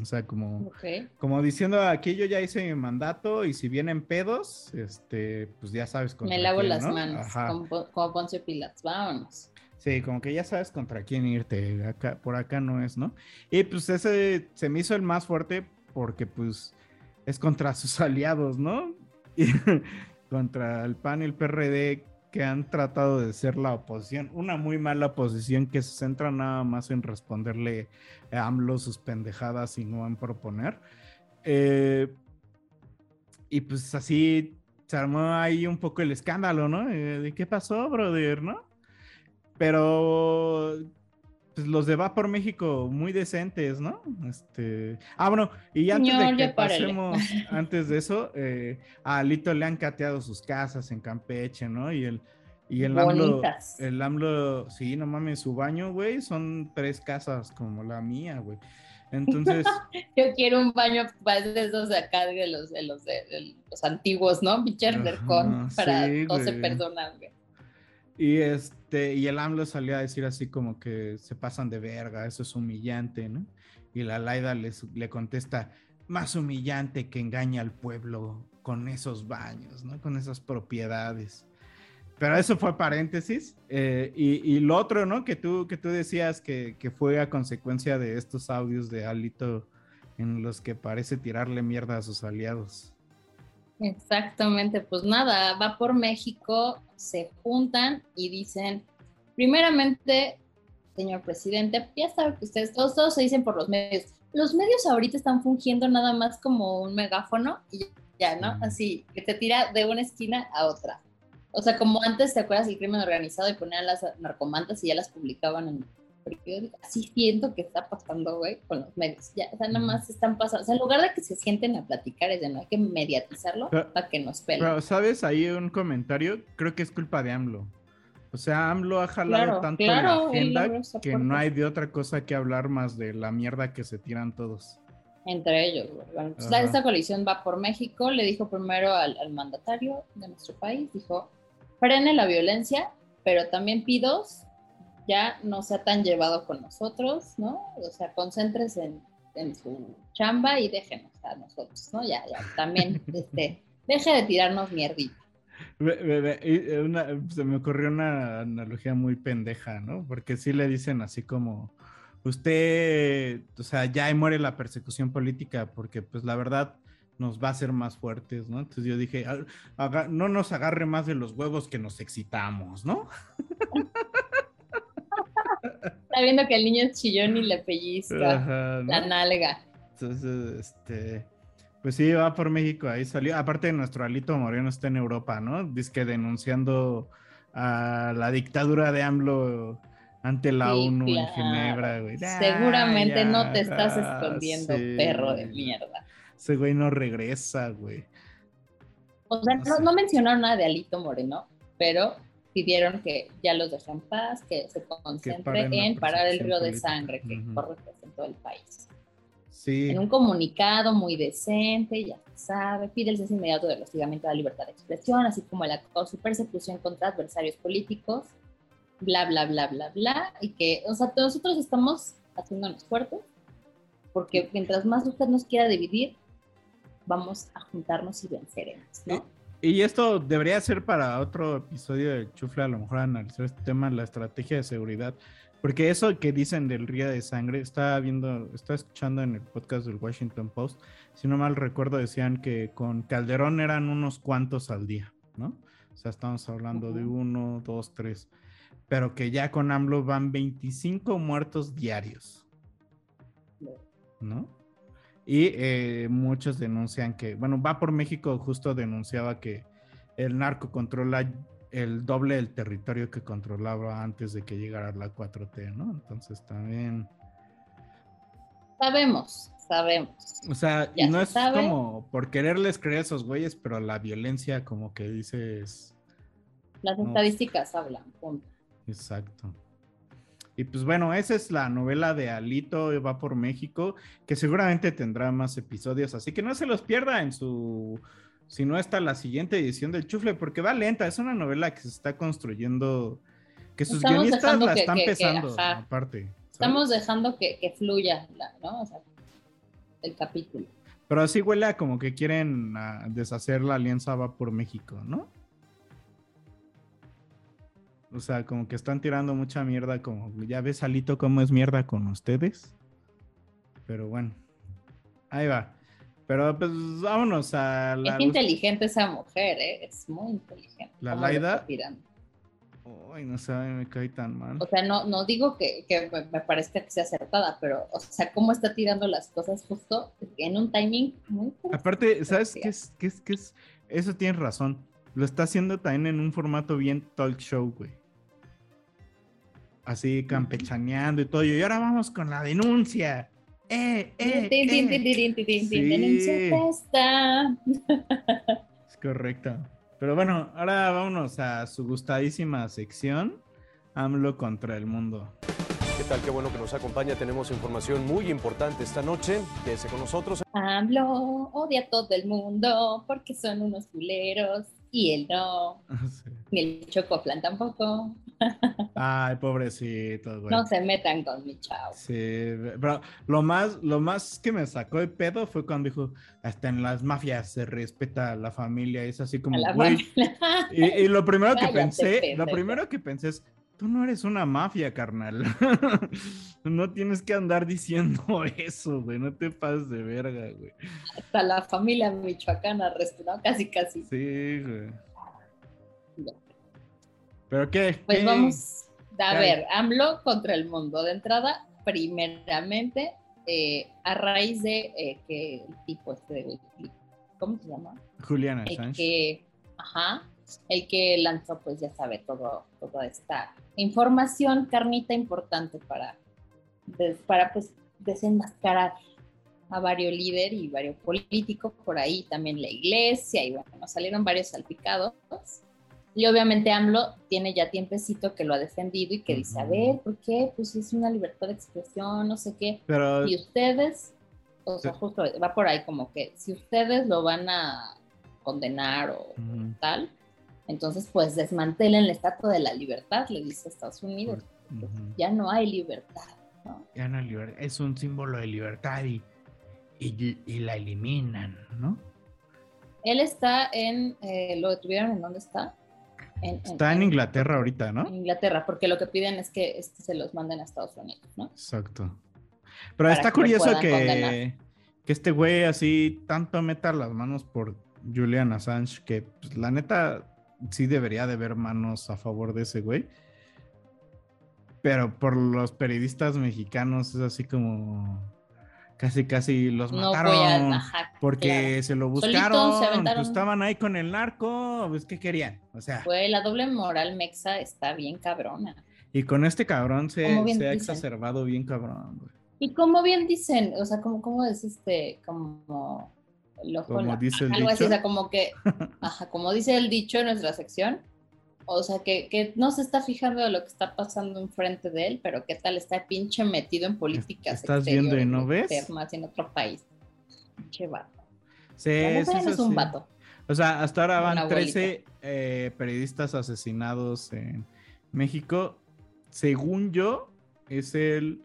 O sea, como, como diciendo, aquí yo ya hice mi mandato y si vienen pedos, este, pues ya sabes contra Me lavo las manos, como, como, Poncio Pilatos, vámonos. Sí, como que ya sabes contra quién irte, acá, por acá no es, ¿no? Y pues ese se me hizo el más fuerte porque pues es contra sus aliados, ¿no? Y contra el PAN y el PRD que han tratado de ser la oposición, una muy mala oposición que se centra nada más en responderle a AMLO sus pendejadas y no en proponer. Eh, y pues así se armó ahí un poco el escándalo, ¿no? Eh, ¿De qué pasó, brother, no? Pero pues los de Va por México muy decentes, ¿no? Este, ah, bueno, y antes de que pasemos, antes de eso, eh, a Alito le han cateado sus casas en Campeche, ¿no? Y el, y el AMLO, el AMLO, sí, no mames, su baño, güey, son tres casas como la mía, güey. Entonces. Yo quiero un baño de esos de acá, de los, de los, de, los antiguos, ¿no? Bichar con para 12 personas, güey. Y este, y el AMLO salió a decir así como que se pasan de verga, eso es humillante, ¿no? Y la Laida les, le contesta, más humillante que engaña al pueblo con esos baños, ¿no? Con esas propiedades. Pero eso fue paréntesis. Eh, y, lo otro, ¿no? Que tú, que tú decías que, que, fue a consecuencia de estos audios de Alito en los que parece tirarle mierda a sus aliados. Exactamente, pues nada, va por México, se juntan y dicen, primeramente, señor presidente, ya sabe que ustedes, todos, todos se dicen por los medios. Los medios ahorita están fungiendo nada más como un megáfono y ya, ¿no? Así, que te tira de una esquina a otra. O sea, como antes, ¿te acuerdas del crimen organizado y ponían las narcomantas y ya las publicaban en así siento que está pasando, güey, con los medios. Ya, o sea, nada más están pasando. O sea, en lugar de que se sienten a platicar, es de no hay que mediatizarlo para que nos peleen. Pero, ¿sabes? Ahí un comentario, creo que es culpa de AMLO. O sea, AMLO ha jalado Claro, tanto claro, la agenda que no hay de otra cosa que hablar más de la mierda que se tiran todos. Entre ellos, güey. Bueno, pues esta coalición va por México, le dijo primero al, al mandatario de nuestro país, dijo, frene la violencia, pero también pidos, ya no sea tan llevado con nosotros, ¿no? O sea, concéntrese en, en su chamba y déjenos a nosotros, ¿no? Ya, ya, también, este, deje de tirarnos mierdita. Eh, una- se me ocurrió una analogía muy pendeja, ¿no? Porque sí le dicen así como, usted, o sea, ya muere la persecución política, porque pues la verdad nos va a hacer más fuertes, ¿no? Entonces yo dije, "Ah, haga- no nos agarre más de los huevos que nos excitamos, ¿no? Está viendo que el niño es chillón y le pellizca Ajá, ¿no? la nalga. Entonces, este, pues sí, va por México, ahí salió. Aparte, nuestro Alito Moreno está en Europa, ¿no? Dice que denunciando a la dictadura de AMLO ante la Sí, ONU en. Ginebra, güey. Seguramente Ah, no te estás escondiendo, sí. perro de mierda. Ese güey no regresa, güey. O sea, No no, sé. no mencionaron nada de Alito Moreno, pero pidieron que ya los dejen en paz, que se concentre la en parar el río de política. sangre que Ujú. corre pues, en todo el país. Sí. En un comunicado muy decente, ya se sabe, pide el cese inmediato del hostigamiento a la libertad de expresión, así como el acoso y persecución contra adversarios políticos, bla, bla, bla, bla, bla, y que, o sea, nosotros estamos haciéndonos fuertes, porque mientras más usted nos quiera dividir, vamos a juntarnos y venceremos, ¿no? Y esto debería ser para otro episodio de Chufle, a lo mejor analizar este tema, la estrategia de seguridad. Porque eso que dicen del río de sangre, estaba viendo, estaba escuchando en el podcast del Washington Post, si no mal recuerdo, decían que con Calderón eran unos cuantos al día, ¿no? O sea, estamos hablando de uno, dos, tres. Pero que ya con AMLO van 25 muertos diarios, ¿no? Y eh, muchos denuncian que, bueno, va por México, justo denunciaba que el narco controla el doble del territorio que controlaba antes de que llegara la 4T, ¿no? Entonces también, Sabemos, sabemos. o sea, Ya no es sabe. como por quererles creer a esos güeyes, pero la violencia como que dices, Las No. estadísticas hablan, punto. exacto. Y pues bueno, esa es la novela de Alito va por México, que seguramente tendrá más episodios, así que no se los pierda en su, si no está la siguiente edición del Chufle, porque va lenta, es una novela que se está construyendo, que sus Estamos guionistas la que- están que- pesando, aparte. ¿sabes? Estamos dejando que, fluya, ¿no? O sea, el capítulo. Pero así huele a como que quieren ah, deshacer la alianza va por México, ¿no? O sea, como que están tirando mucha mierda, como ya ves, Alito, cómo es mierda con ustedes. Pero bueno, ahí va. Pero pues vámonos a la. es inteligente esa mujer, ¿eh? Es muy inteligente. La Laida. Ay, no sé, me cae tan mal. O sea, no, no digo que, me parezca que sea acertada, pero, o sea, cómo está tirando las cosas justo en un timing muy... Aparte, ¿sabes qué es, qué es? qué es? Eso tienes razón. Lo está haciendo también en un formato bien talk show, güey. Así campechaneando y todo. Y ahora vamos con la denuncia. ¡Eh, eh, eh! Sí. denuncia. Es correcto. Pero bueno, ahora vámonos a su gustadísima sección. AMLO contra el mundo. ¿Qué tal? Qué bueno que nos acompaña. Tenemos información muy importante esta noche. Quédese con nosotros. AMLO odia a todo el mundo porque son unos culeros y él no. Sí. Ni el Chocoplan tampoco. Ay, pobrecito, güey. No se metan con mi chavo. Sí, pero lo más, lo más que me sacó de pedo fue cuando dijo, hasta en las mafias se respeta a la familia, es así como, güey. Y, y lo primero que pensé, lo primero que pensé es, tú no eres una mafia, carnal. no tienes que andar diciendo eso, güey, no te pases de verga, güey. Hasta la familia michoacana respetó casi, casi. Sí, güey. Ya. ¿Pero qué? Pues ¿Qué? vamos a ¿Qué ver, AMLO contra el mundo. De entrada, primeramente, eh, a raíz de eh, que el tipo este de ¿cómo se llama? Juliana Assange. que, ajá, el que lanzó, pues ya sabe, todo, toda esta información, carnita importante para, para pues desenmascarar a varios líderes y varios políticos, por ahí también la iglesia, y bueno, salieron varios salpicados. Y obviamente AMLO tiene ya tiempecito que lo ha defendido y que dice, a ver, ¿por qué? Pues es una libertad de expresión, no sé qué. Pero... Y ustedes, o sea, justo va por ahí como que si ustedes lo van a condenar o Ujú. tal, entonces pues desmantelen la estatua de la libertad, le dice Estados Unidos. Ya no hay libertad, ¿no? Ya no es liber- es un símbolo de libertad y, y, y la eliminan, ¿no? Él está en, eh, ¿lo detuvieron en dónde está? En, Está en Inglaterra ahorita, ¿no? en Inglaterra, porque lo que piden es que este, se los manden a Estados Unidos, ¿no? Exacto. Pero Para está que curioso que, condenar. que este güey así tanto meta las manos por Julian Assange, que pues, la neta sí debería de haber manos a favor de ese güey. Pero por los periodistas mexicanos es así como casi casi los No mataron porque claro. se lo buscaron, se pues, estaban ahí con el narco, pues qué querían, o sea, Güey, la doble moral mexa está bien cabrona. y con este cabrón se, ha dicen. exacerbado bien cabrón, güey. Y como bien dicen, o sea, como, como es este, como el ojo en Como la- dice el algo así, dicho. o sea, como que, ajá, como dice el dicho en nuestra sección, o sea, que, que no se está fijando de lo que está pasando enfrente de él, pero qué tal está pinche metido en políticas estás viendo y no ves? en otro país. Pinche vato. Sí, es un vato. O sea, hasta ahora van abuelito. 13 eh, periodistas asesinados en México. Según yo, es el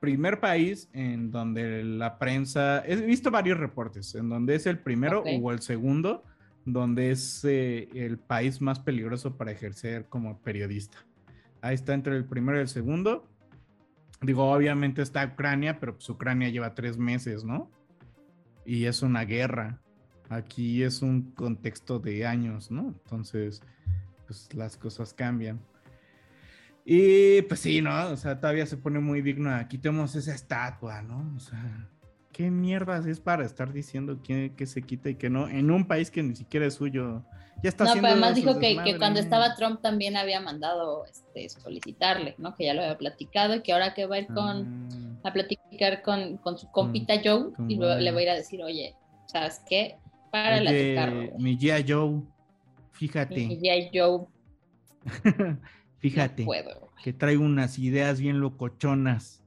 primer país en donde la prensa. He visto varios reportes, en donde es el primero o el segundo, donde es eh, el país más peligroso para ejercer como periodista. Ahí está entre el primero y el segundo. Digo, obviamente está Ucrania, pero pues Ucrania lleva tres meses, ¿no? Y es una guerra. Aquí es un contexto de años, ¿no? Entonces, pues las cosas cambian. Y pues sí, ¿no? O sea, todavía se pone muy digno. Aquí tenemos esa estatua, ¿no? O sea, ¿qué mierdas es para estar diciendo que, que se quita y que no? En un país que ni siquiera es suyo. Ya está No, pero además dijo que, que cuando estaba Trump también había mandado este, solicitarle, ¿no? Que ya lo había platicado y que ahora que va a ir con, Ah, a platicar con, con su compita Joe y lo- le va a ir a decir, oye, ¿sabes qué? Párale a tu oye, carro. mi G.I. Joe, fíjate, Y ya Joe, fíjate. no puedo. que trae unas ideas bien locochonas.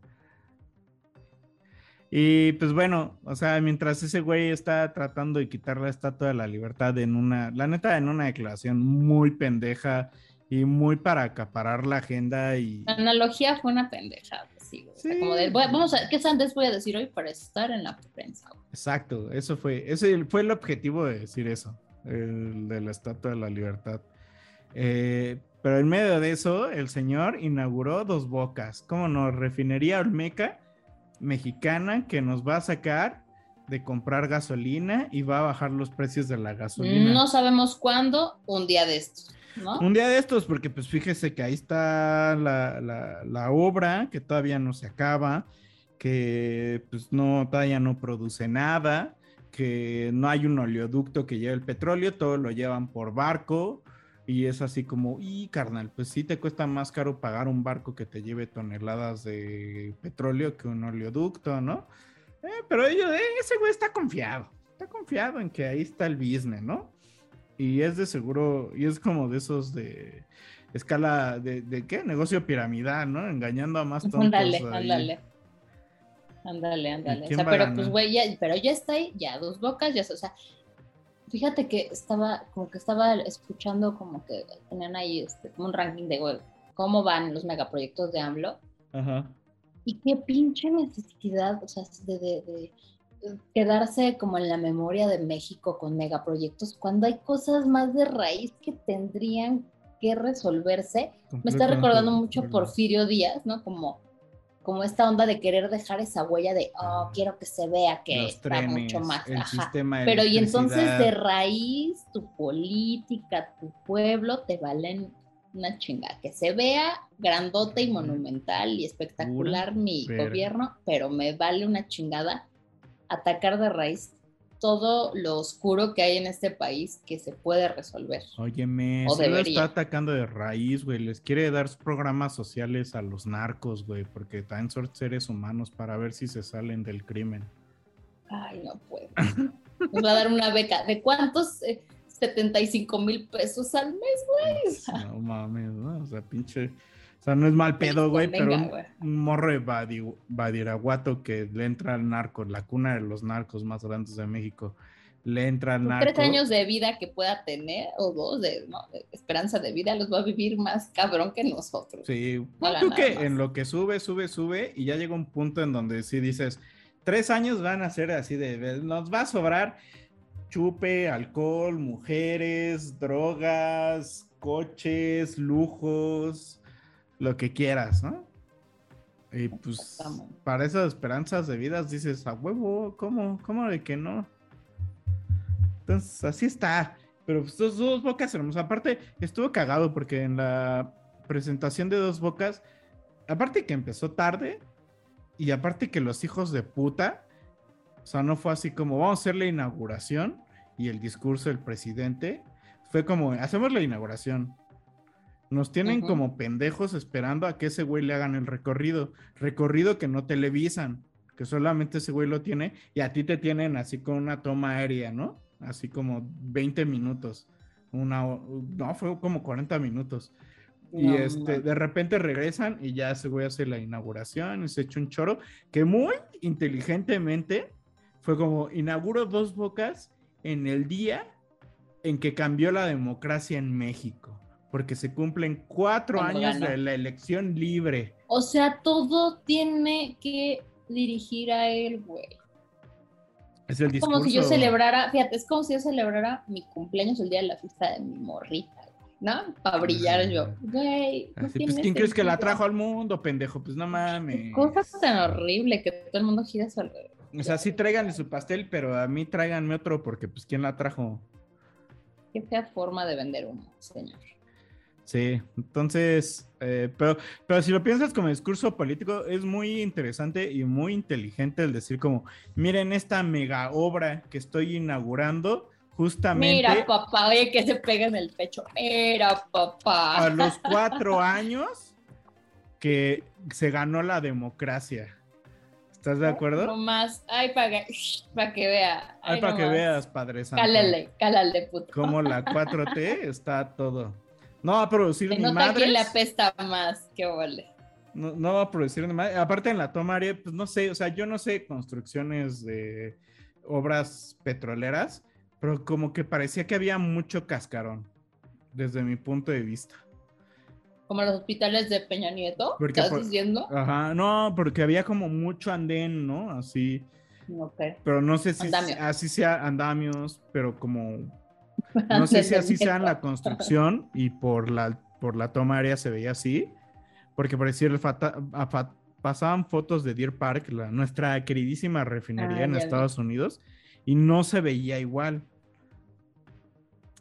Y pues bueno, o sea, mientras ese güey está tratando de quitar la estatua de la libertad en una, la neta, en una declaración muy pendeja y muy para acaparar la agenda y... La analogía fue una pendejada, sí, güey. O sea, Sí. como de, voy- vamos a, ¿qué sandes voy a decir hoy para estar en la prensa? güey? Exacto, eso fue, ese fue el objetivo de decir eso, el de la estatua de la libertad. Eh, pero en medio de eso, el señor inauguró dos bocas, como nos refinería Olmeca mexicana que nos va a sacar de comprar gasolina y va a bajar los precios de la gasolina. No sabemos cuándo, un día de estos, ¿no? Un día de estos, porque pues fíjese que ahí está la, la- la obra que todavía no se acaba, que pues no, todavía no produce nada, que no hay un oleoducto que lleve el petróleo, todo lo llevan por barco y es así como, y carnal, pues sí te cuesta más caro pagar un barco que te lleve toneladas de petróleo que un oleoducto, ¿no? Eh, pero ellos, eh, ese güey está confiado, está confiado en que ahí está el business, ¿no? Y es de seguro, y es como de esos de escala de, de qué? Negocio piramidal, ¿no? Engañando a más tontos. Ándale, ándale. Ándale, ándale. O sea, a pero pues, güey, ya, pero ya está ahí, ya dos bocas, ya, o sea, fíjate que estaba, como que estaba escuchando como que tenían ahí este, como un ranking de, cómo van los megaproyectos de AMLO Ajá. y qué pinche necesidad, o sea, de, de- de quedarse como en la memoria de México con megaproyectos cuando hay cosas más de raíz que tendrían que resolverse. Me está recordando mucho. Porfirio Díaz, ¿no? Como, como esta onda de querer dejar esa huella de, oh, quiero que se vea que Los está trenes, mucho más. el Ajá. sistema de Pero y entonces de raíz, tu política, tu pueblo te valen una chingada. Que se vea grandote y monumental y espectacular mi verga. gobierno, pero me vale una chingada atacar de raíz todo lo oscuro que hay en este país que se puede resolver. Óyeme, O sí lo está atacando de raíz, güey. Les quiere dar programas sociales a los narcos, güey, porque también son seres humanos para ver si se salen del crimen. Ay, no puedo. Nos va a dar una beca. ¿De cuántos eh, 75 mil pesos al mes, güey. No mames, ¿no? O sea, pinche. O sea, no es mal pedo, güey, pero Venga, un, un morro de Badi- Badiraguato que le entra al narco, la cuna de los narcos más grandes de México, le entra al narco. Tres años de vida que pueda tener, o dos de, no, de esperanza de vida, los va a vivir más cabrón que nosotros. Sí, No tú que más. en lo que sube, sube, sube, y ya llega un punto en donde sí dices, tres años van a ser así de, nos va a sobrar chupe, alcohol, mujeres, drogas, coches, lujos, lo que quieras, ¿no? Y pues para esas esperanzas de vidas dices, a huevo, ¿cómo? ¿Cómo de que no? Entonces, así está. Pero pues, dos, dos bocas hermosas. Aparte, estuvo cagado porque en la presentación de dos bocas, aparte que empezó tarde, y aparte que los hijos de puta, o sea, no fue así como vamos a hacer la inauguración y el discurso del presidente, fue como hacemos la inauguración. Nos tienen como pendejos esperando a que ese güey le hagan el recorrido. Recorrido que no televisan, que solamente ese güey lo tiene y a ti te tienen así con una toma aérea, ¿no? Así como 20 minutos. Una, no, fue como 40 minutos. Y No, este, no. de repente regresan y ya ese güey hace la inauguración y se echa un choro que muy inteligentemente fue como inauguro dos bocas en el día en que cambió la democracia en México, porque se cumplen cuatro Cuando años ganó. de la elección libre. O sea, todo tiene que dirigir a él, güey. Es el discurso. Como si yo celebrara, fíjate, es como si yo celebrara mi cumpleaños el día de la fiesta de mi morrita, ¿no? Para brillar yo, güey. no Así, pues, ¿quién crees que la trajo al mundo, pendejo? Pues no mames. Cosa tan horrible que todo el mundo gira a su alrededor. O sea, sí tráiganle su pastel, pero a mí tráiganme otro porque, pues, ¿quién la trajo? Qué fea forma de vender humo, señor. Sí, entonces, eh, pero, pero si lo piensas como discurso político, es muy interesante y muy inteligente el decir como, miren esta mega obra que estoy inaugurando justamente Mira, papá, oye, que se pega en el pecho. Mira, papá. a los cuatro años que se ganó la democracia. ¿Estás de acuerdo? No más. Ay, para que, para que vea. Ay, para que veas, Padre Santo. Cálale, cálale, puto. Como la 4T está todo. No va a producir Se ni nota madres. quién le apesta más. Qué vale. No, no va a producir ni madres. Aparte en la toma área, pues no sé, o sea, yo no sé construcciones de obras petroleras, pero como que parecía que había mucho cascarón, desde mi punto de vista. Como los hospitales de Peña Nieto. Porque ¿Estás por- diciendo? Ajá, no, porque había como mucho andén, ¿no? Así, Ok. pero no sé si así sea andamios, pero como no sé si así sea en la construcción y por la por la toma aérea se veía así, porque a fa- pasaban fotos de Deer Park, la, nuestra queridísima refinería Ah, en. Estados Unidos, y no se veía igual.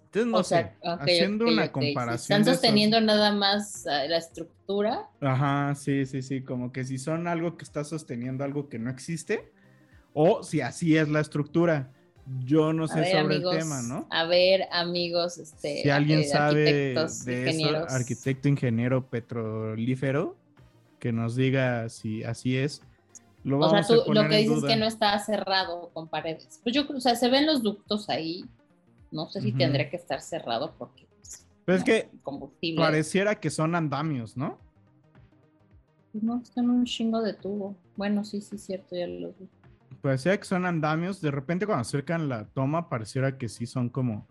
Entonces, no o sea, sé, ok, haciendo una sí. comparación. Están esos- sosteniendo nada más ah, la estructura. Ajá, sí, sí, sí, como que si son algo que está sosteniendo algo que no existe, o si así es la estructura. Yo no sé ver, sobre amigos, el tema, ¿no? A ver, amigos, este, Si alguien eh, sabe de eso, ingenieros. arquitecto, ingeniero petrolífero, que nos diga si así es. Lo O sea, tú lo que dices duda. que no está cerrado con paredes. Pues yo creo, o sea, se ven los ductos ahí. No sé si tendría que estar cerrado porque pues, es que combustible. pareciera que son andamios, ¿no? Pues No, están un chingo de tubo. Bueno, sí, sí, cierto, ya los vi. Pareciera que son andamios. De repente cuando acercan la toma, pareciera que sí son como,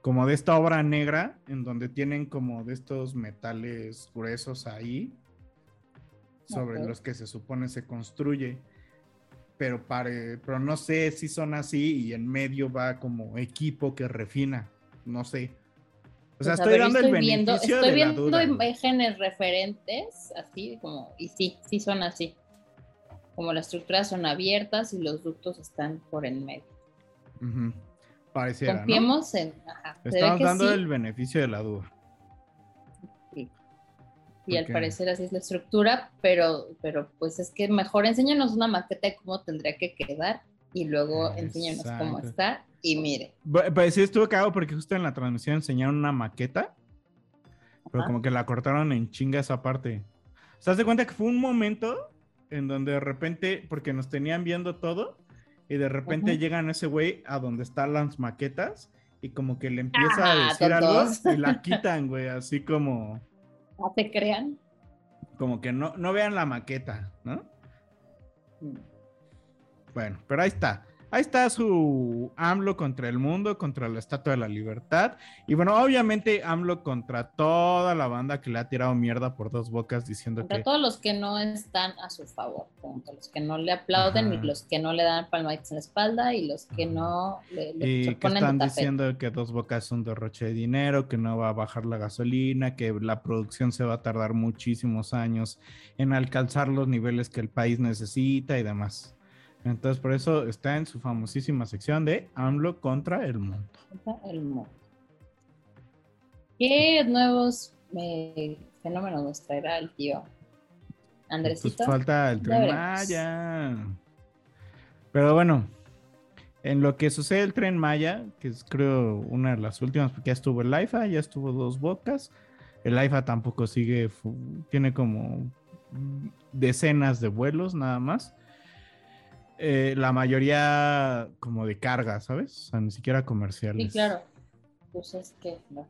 como de esta obra negra, en donde tienen como de estos metales gruesos ahí, sobre los que se supone se construye. Pero, pare, pero no sé si son así y en medio va como equipo que refina. No sé. O sea, Pues, estoy ver, dando el estoy viendo, beneficio estoy de la viendo duda. imágenes referentes, así como, y sí, sí son así. Como las estructuras son abiertas y los ductos están por en medio. Ujú. Pareciera, ¿no? Confiemos en. Ajá, Estamos dando sí, el beneficio de la duda. y al parecer así es la estructura, pero, pero pues es que mejor enséñanos una maqueta de cómo tendría que quedar y luego enséñanos cómo Exacto. está y mire. Pues sí, estuvo cagado porque justo en la transmisión enseñaron una maqueta, pero Ajá. como que la cortaron en chinga esa parte. ¿Se das de cuenta que fue un momento en donde de repente, porque nos tenían viendo todo, y de repente llegan ese güey a donde están las maquetas y como que le empieza a decir algo tontos. y la quitan, güey, así como, No te crean. como que no, no vean la maqueta, ¿no? Mm. Bueno, pero ahí está. Ahí está su AMLO contra el mundo, contra la Estatua de la Libertad. Y bueno, obviamente AMLO contra toda la banda que le ha tirado mierda por dos bocas diciendo Contra que... todos los que no están a su favor, contra los que no le aplauden Ajá. y los que no le dan palmaditas en la espalda y los que no le, le Y que están diciendo que dos bocas es un derroche de dinero, que no va a bajar la gasolina, que la producción se va a tardar muchísimos años en alcanzar los niveles que el país necesita y demás. Entonces, por eso está en su famosísima sección de AMLO contra el mundo. Contra el mundo. ¿Qué nuevos eh, fenómenos nos traerá el tío Pues Andresito? falta el tren. Maya. Pero bueno, en lo que sucede el tren Maya, que es creo una de las últimas, porque ya estuvo el AIFA, ya estuvo dos bocas. El AIFA tampoco sigue, tiene como mm, decenas de vuelos nada más. Eh, la mayoría como de carga, ¿sabes? O sea, ni siquiera comerciales. Sí, claro. Pues es que no.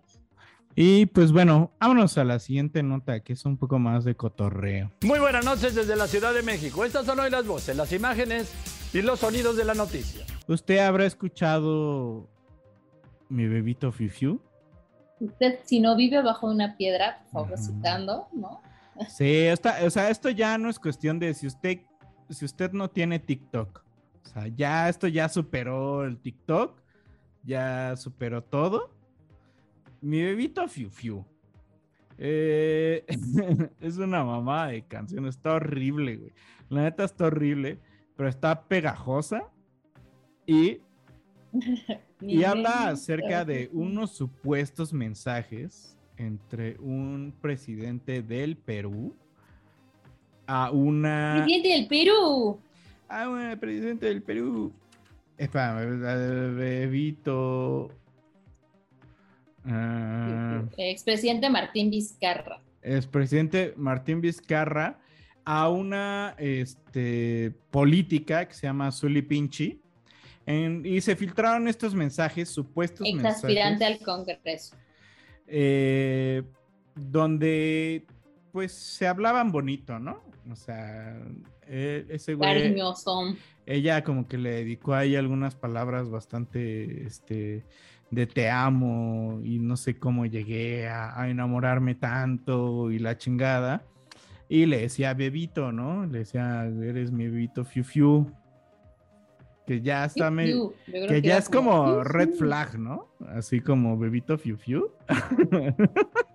Y pues bueno, vámonos a la siguiente nota, que es un poco más de cotorreo. Muy buenas noches desde la Ciudad de México. Estas son hoy las voces, las imágenes y los sonidos de la noticia. ¿Usted habrá escuchado mi bebito Fifiu? Usted, si no vive bajo una piedra, por favor, citando, ¿no? Sí, esta- o sea, esto ya no es cuestión de si usted, si usted no tiene TikTok. O sea, ya esto ya superó el TikTok, ya superó todo. Mi bebito Fiu Fiu. Eh, es una mamá de canción, está horrible, güey. La neta está horrible, pero está pegajosa y y habla acerca de unos supuestos mensajes entre un presidente del Perú a una Presidente del Perú. a un presidente del Perú. Espérame, bebito. ah, Expresidente Martín Vizcarra. expresidente Martín Vizcarra a una este, política que se llama Zuli Pinchi. en- y se filtraron estos mensajes, supuestos Ex mensajes. aspirante al Congreso. eh, donde pues se hablaban bonito, ¿no? O sea, eh, ese güey, Cariñoso. ella como que le dedicó ahí algunas palabras bastante, este, de te amo y no sé cómo llegué a, a enamorarme tanto y la chingada. Y le decía bebito, ¿no? Le decía, eres mi bebito fiu fiu. Que ya está creo Que que ya es como fiu, red flag, ¿no? Así como bebito fiu fiu.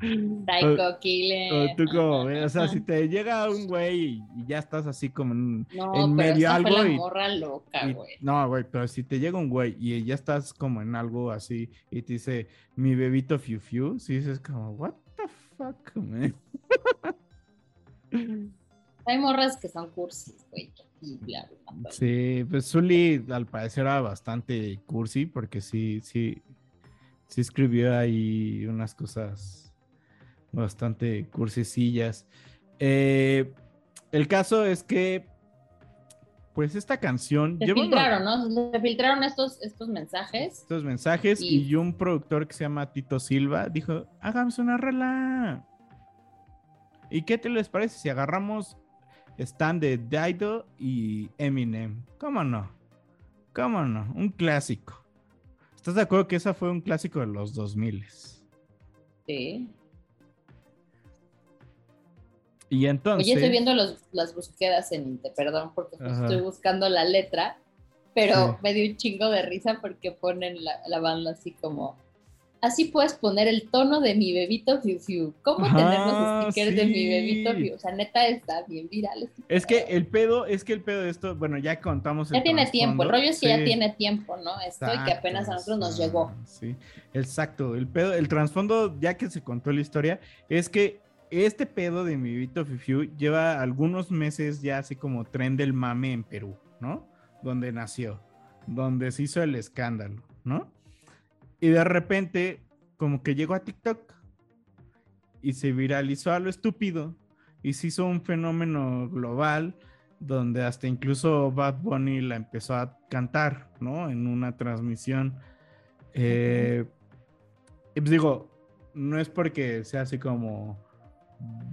Psycho killer. O tú como, o sea, si te llega un güey y, ya estás así como en, No, en pero medio algo fue la y, morra loca, y- güey. no, güey, pero si te llega un güey y ya estás como en algo así y te dice mi bebito fiu fiu, si dices como what the fuck, man. Hay morras que son cursis, güey. Y bla, bla, bla. Sí, pues Zully al parecer era bastante cursi porque sí, sí, sí escribió ahí unas cosas bastante cursesillas. Eh, el caso es que, pues esta canción Se filtraron, ¿no? Se filtraron estos, estos mensajes. estos mensajes Y- y... un productor que se llama Tito Silva dijo, hagamos una rola. ¿Y qué te les parece si agarramos están de Dido y Eminem? ¿Cómo no? ¿Cómo no? Un clásico. ¿Estás de acuerdo que esa fue un clásico de los 2000? Sí. Y entonces... Oye, estoy viendo los- las búsquedas en Inte, perdón, porque Ajá. estoy buscando la letra, pero Sí. me dio un chingo de risa porque ponen la, la banda así como. Así puedes poner el tono de mi bebito Fiu Fiu. ¿Cómo tener Ajá, los stickers de mi sí. bebito Fiu? O sea, neta está bien viral. este Es que el pedo, es que el pedo de esto, bueno, ya contamos Ya el tiene tiempo, el rollo es que ya Sí. tiene tiempo, ¿no? Esto y que apenas a nosotros nos Exacto, llegó. Sí, exacto. El pedo, el trasfondo, ya que se contó la historia, es que este pedo de mi Vito Fifiu lleva algunos meses ya así como tren del mame en Perú, ¿no? Donde nació, donde se hizo el escándalo, ¿no? Y de repente, como que llegó a TikTok y se viralizó a lo estúpido y se hizo un fenómeno global donde hasta incluso Bad Bunny la empezó a cantar, ¿no? En una transmisión. Eh, y pues digo, no es porque sea así como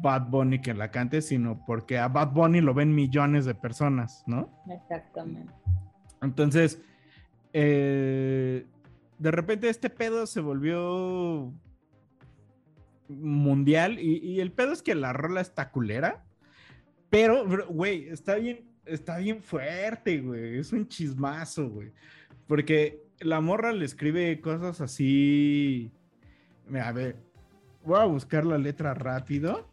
Bad Bunny que la cante, sino porque a Bad Bunny lo ven millones de personas, ¿no? Exactamente. Entonces, eh, de repente este pedo se volvió mundial y, y el pedo es que la rola está culera, pero, güey, está bien, está bien fuerte, güey, es un chismazo, güey, porque la morra le escribe cosas así, a ver, voy a buscar la letra rápido.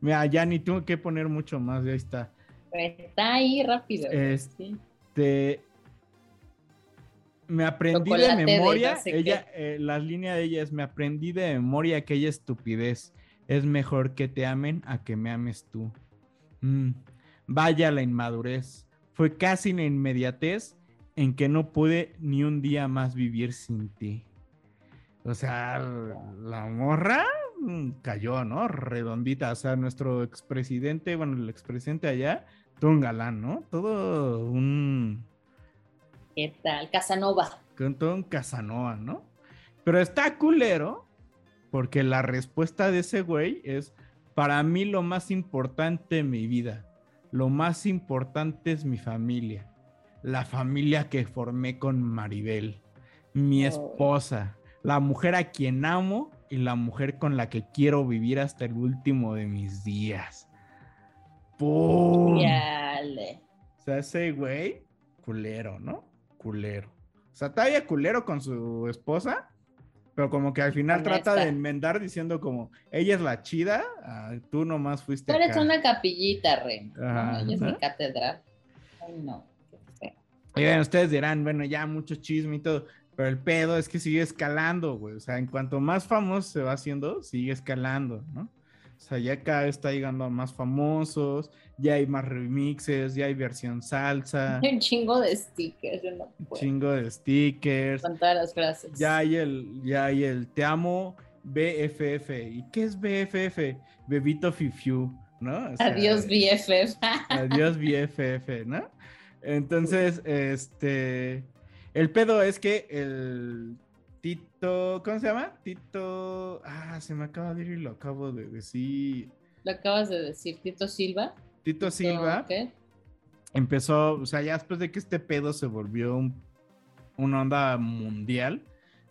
Mira, ya ni tengo que poner mucho más, ya está. Está ahí rápido. sí. Este. Me aprendí Chocolate de de memoria. no sé ella, eh, la línea de ella es: Me aprendí de memoria aquella estupidez. Es mejor que te amen a que me ames tú. Mm, Vaya la inmadurez. Fue casi la inmediatez en que no pude ni un día más vivir sin ti. O sea, la morra mm, cayó, ¿no? Redondita. O sea, nuestro expresidente, bueno, el expresidente allá, todo un galán, ¿no? Todo un. ¿Qué tal? Casanova. Con todo un Casanova, ¿no? Pero está culero, porque la respuesta de ese güey es: para mí lo más importante en mi vida, lo más importante es mi familia. La familia que formé con Maribel, mi Oh. La mujer a quien amo y la mujer con la que quiero vivir hasta el último de mis días. ¡Pum! Yale. O sea, ese güey, culero, ¿no? Culero. O sea, todavía culero con su esposa, pero como que al final Honesta. trata de enmendar diciendo como, ella es la chida, ah, tú nomás fuiste Tú eres acá. una capillita, Ren. Ajá, No, ella es mi catedral. Ay, no. qué feo. Y bueno, ustedes dirán, bueno, ya mucho chisme y todo, pero el pedo es que sigue escalando, güey. O sea, en cuanto más famoso se va haciendo, sigue escalando, ¿no? O sea, ya cada vez está llegando a más famosos, ya hay más remixes, ya hay versión salsa, un chingo de stickers. Yo no un puedo chingo de stickers, con todas las frases. ya hay el, ya hay el te amo BFF. ¿Y qué es BFF? Bebito Fifiu, ¿no? O sea, Adiós, BFF. Adiós BFF, ¿no? Entonces, este, el pedo es que el Tito, ¿cómo se llama? Tito, ah, se me acaba de ir y lo acabo de decir. Lo acabas de decir, Tito Silva. Tito Silva ¿Qué? empezó, o sea, ya después de que este pedo se volvió un- una onda mundial,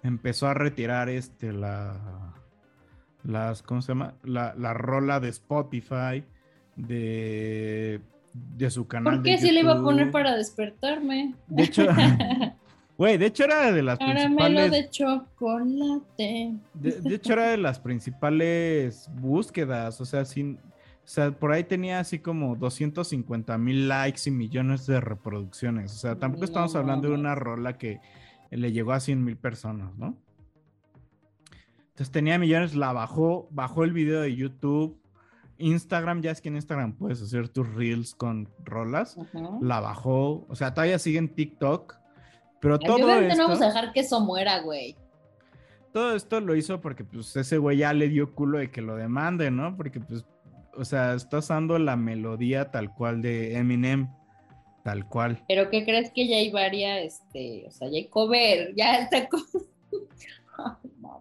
empezó a retirar este, la, las, ¿cómo se llama? La, la rola de Spotify, de, de su canal. ¿Por de qué si le iba a poner para despertarme? De hecho, güey, de hecho era de las Caramelo principales. de chocolate. De, de hecho, era de las principales búsquedas. O sea, sin, o sea, por ahí tenía así como 250 mil likes y millones de reproducciones. O sea, tampoco estamos hablando de una rola que le llegó a 100 mil personas, ¿no? Entonces tenía millones, la bajó, bajó el video de YouTube. Instagram, ya es que en Instagram puedes hacer tus reels con rolas. Ujú. La bajó, o sea, todavía sigue en TikTok. Pero todo obviamente esto... no vamos a dejar que eso muera, güey. Todo esto lo hizo porque pues ese güey ya le dio culo de que lo demande, ¿no? Porque pues, o sea, está usando la melodía tal cual de Eminem, tal cual. Pero ¿qué crees que ya hay varias, este, o sea, ya hay cover, ya está, co- Ay, no.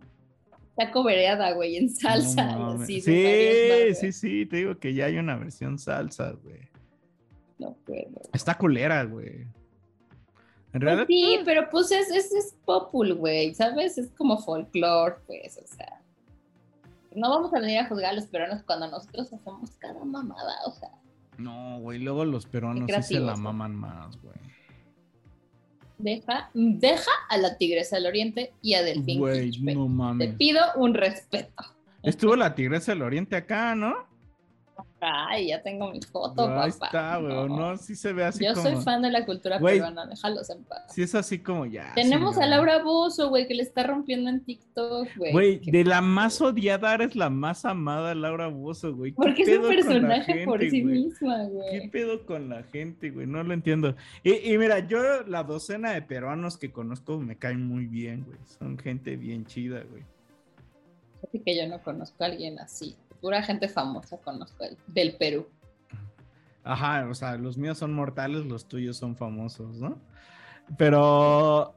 está covereada, güey, en salsa. No sí, lados. sí, sí, te digo que ya hay una versión salsa, güey. No puedo. Está culera, güey. En Pues realidad, sí, pero pues es, es, es popul, güey, ¿sabes? Es como folclore, pues, o sea. No vamos a venir a juzgar a los peruanos cuando nosotros hacemos cada mamada, o sea. no, güey, luego los peruanos sí se la maman más, güey. Deja, deja a la Tigresa del Oriente y a Delfín Güey, no Te mames. pido un respeto. Estuvo la Tigresa del Oriente acá, ¿no? Ay, ya tengo mi foto, Ahí papá. está, güey. No, sí se ve así Yo como... soy fan de la cultura peruana, déjalos en paz. Sí es así como ya. Tenemos a. Laura Bozo, güey, que le está rompiendo en TikTok, güey. Güey, Qué de la más odiada eres la más amada Laura Bozo, güey. ¿Qué Porque es un personaje por sí güey? misma, ¿Qué güey. pedo con la gente, güey? No lo entiendo. Y, y mira, yo la docena de peruanos que conozco me caen muy bien, güey. Son gente bien chida, güey. Así que yo no conozco a alguien así. Pura gente famosa conozco el- del Perú. Ajá, o sea, los míos son mortales, los tuyos son famosos, ¿no? Pero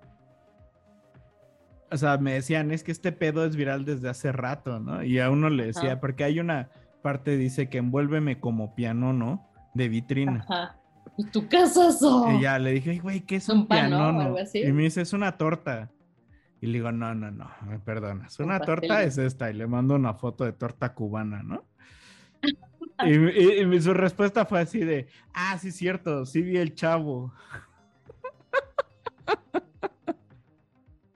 o sea, me decían, es que este pedo es viral desde hace rato, ¿no? Y a uno le decía, Ajá. porque hay una parte, dice que envuélveme como piano, ¿no? De vitrina. Ajá. ¿Y tu casa son? Y ya le dije, "Ay, güey, ¿qué es ¿Un un piano? Y me dice, es una torta. Y le digo, no, no, no, me perdonas. Un Una torta es esta. Y le mando una foto de torta cubana, ¿no? y, y- y su respuesta fue así de, ah, sí, cierto, sí vi el chavo.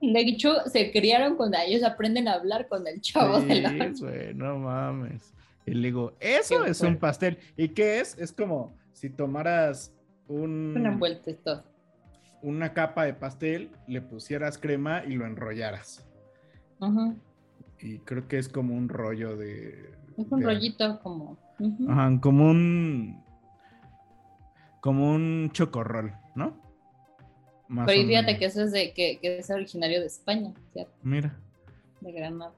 De hecho, se criaron con ellos, aprenden a hablar con el chavo de la Sí, güey, no mames. Y le digo, eso Qué es un pastel. ¿Y qué es? Es como si tomaras un, una envuelta y todo. Una capa de pastel, le pusieras crema y lo enrollaras. Ujú. Y creo que es como un rollo de... Es un de- rollito como. Ajá, como un... Como un chocorrol, ¿no? Más Pero fíjate que eso es de que, que es originario de España, ¿cierto? Mira. De Granada.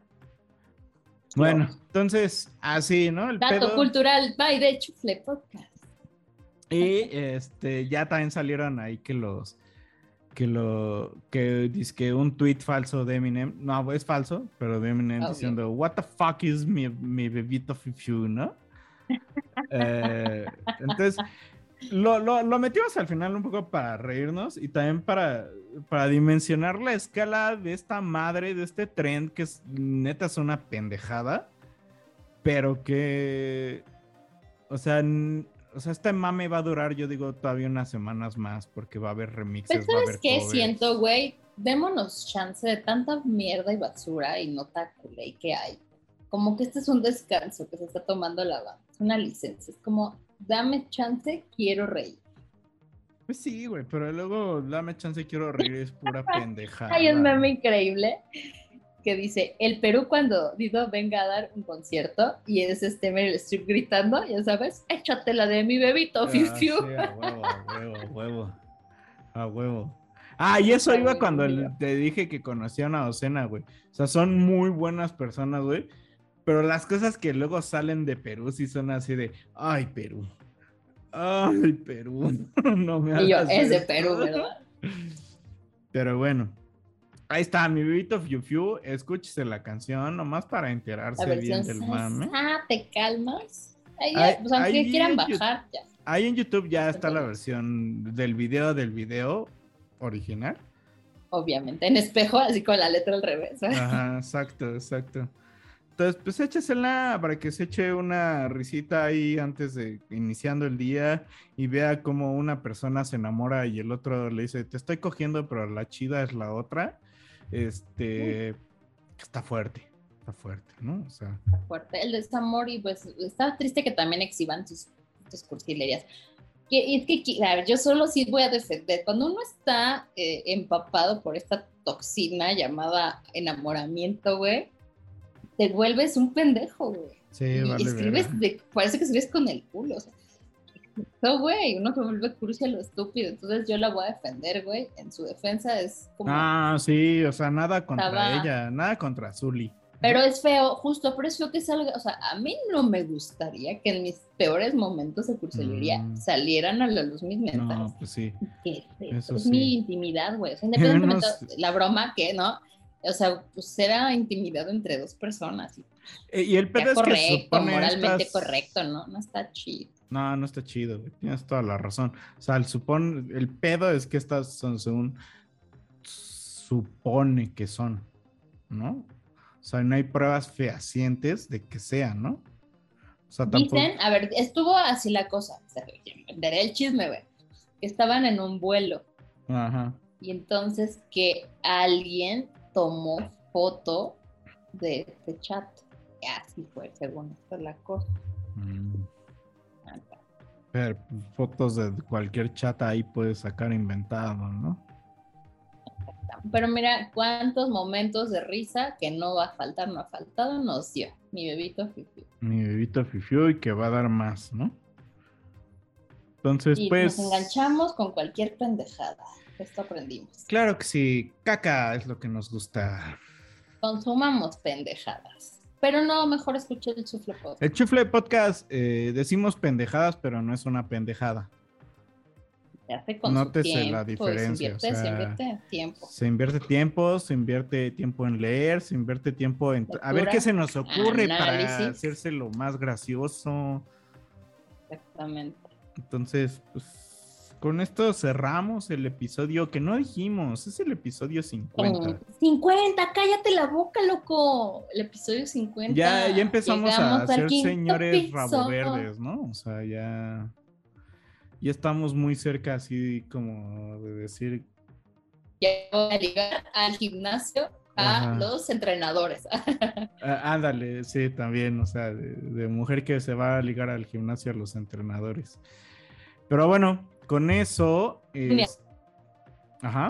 Bueno, entonces, así, ¿no? El Dato pedo- cultural, by de Chufle Podcast. Y este, ya también salieron ahí que los que lo que dice que un tweet falso de Eminem, no, es falso, pero de Eminem Obvio. diciendo What the fuck is mi, mi bebito fifiu, ¿no? Eh, entonces, lo, lo, lo metimos al final un poco para reírnos y también para, para dimensionar la escala de esta madre, de este trend que es neta es una pendejada, pero que, o sea, o sea, este mame va a durar, yo digo, todavía unas semanas más porque va a haber remixes, Pero va a ¿sabes haber qué covers. siento, güey? Démonos chance de tanta mierda y basura y nota culé que hay. Como que este es un descanso que se está tomando la banda. Es una licencia. Es como, dame chance, quiero reír. Pues sí, güey, pero luego dame chance, quiero reír, es pura pendejada. Hay un meme increíble que dice, el Perú cuando Dido venga a dar un concierto y es este Meryl Streep gritando, ya sabes, échate la de mi bebito, Ah, fiu, sí, fiu". a huevo, a huevo, a huevo. A huevo. Ah, y eso iba cuando el- te dije que conocía a una docena, güey. O sea, son muy buenas personas, güey. Pero las cosas que luego salen de Perú sí son así de, ay, Perú. Ay, Perú. no me Y yo, hagas es de esto". Perú, ¿verdad? Pero bueno. Ahí está, mi bebito Fiu Fiu. Escúchese la canción, nomás para enterarse bien del mame. ah, te calmas. Ahí, pues, aunque quieran bajar, ya. Ahí en YouTube ya está la versión del video del video original. Obviamente, en espejo, así con la letra al revés. ¿verdad? Ajá, exacto, exacto. Entonces, pues échesela para que se eche una risita ahí antes de iniciando el día y vea cómo una persona se enamora y el otro le dice, te estoy cogiendo, pero la chida es la otra. Este, está fuerte, está fuerte, ¿no? O sea, Está fuerte. El desamor y pues está triste que también exhiban sus, sus cursilerías. Y es que, ver, yo solo sí voy a defender. Cuando uno está eh, empapado por esta toxina llamada enamoramiento, güey, te vuelves un pendejo, güey. sí, y vale. escribes, de, parece que escribes con el culo. O sea, no, güey, uno se vuelve cursi a lo estúpido. Entonces yo la voy a defender, güey. En su defensa es como. Ah, sí, o sea, nada contra Estaba- ella, nada contra Zully. Pero es feo, justo, pero es feo que salga, o sea, a mí no me gustaría que en mis peores momentos de cursilería Mm. salieran a la luz mis mensajes. No, pues sí. Qué eso es sí. mi intimidad, güey. O sea, independientemente de la broma que, ¿no? O sea, pues era intimidad entre dos personas. Y Eh, Y el pedo es que correcto, moralmente estas- correcto, ¿no? No está chido. No, no está chido, güey. Tienes toda la razón. O sea, el, supone, el pedo es que estas son según supone que son, ¿no? O sea, no hay pruebas fehacientes de que sean, ¿no? O sea, tampoco. Dicen, a ver, estuvo así la cosa. O sea, daré el chisme, güey. Que estaban en un vuelo. Ajá. Y entonces que alguien tomó foto de este chat. Y así fue, según esto la cosa. Mm. Fotos de cualquier chat ahí puedes sacar inventado, ¿no? Pero mira, cuántos momentos de risa que no va a faltar, no ha faltado, nos dio. Mi bebito Fifi. Mi bebito Fifiu y que va a dar más, ¿no? Entonces, Y pues. nos enganchamos con cualquier pendejada. Esto aprendimos. Claro que sí, caca es lo que nos gusta. Consumamos pendejadas. Pero no, mejor escuché el chufle podcast. El Chufle Podcast eh, decimos pendejadas, pero no es una pendejada. Con Nótese tiempo, la y se diferencia. invierte, o se invierte tiempo. Se invierte tiempo, se invierte tiempo en leer, se invierte tiempo en... A ver qué se nos ocurre para hacerse lo más gracioso. Exactamente. Entonces, pues, con esto cerramos el episodio que no dijimos, es el episodio 50. Con 50, cállate la boca, loco. El episodio 50. Ya, ya empezamos a Llegamos ser señores piso. rabo verdes, ¿no? O sea, ya... Ya estamos muy cerca así como de decir Ya voy a ligar al gimnasio a Ajá. los entrenadores. Ah, ándale, sí, también, o sea, de, de mujer que se va a ligar al gimnasio a los entrenadores. Pero bueno, con eso. Es- Ajá.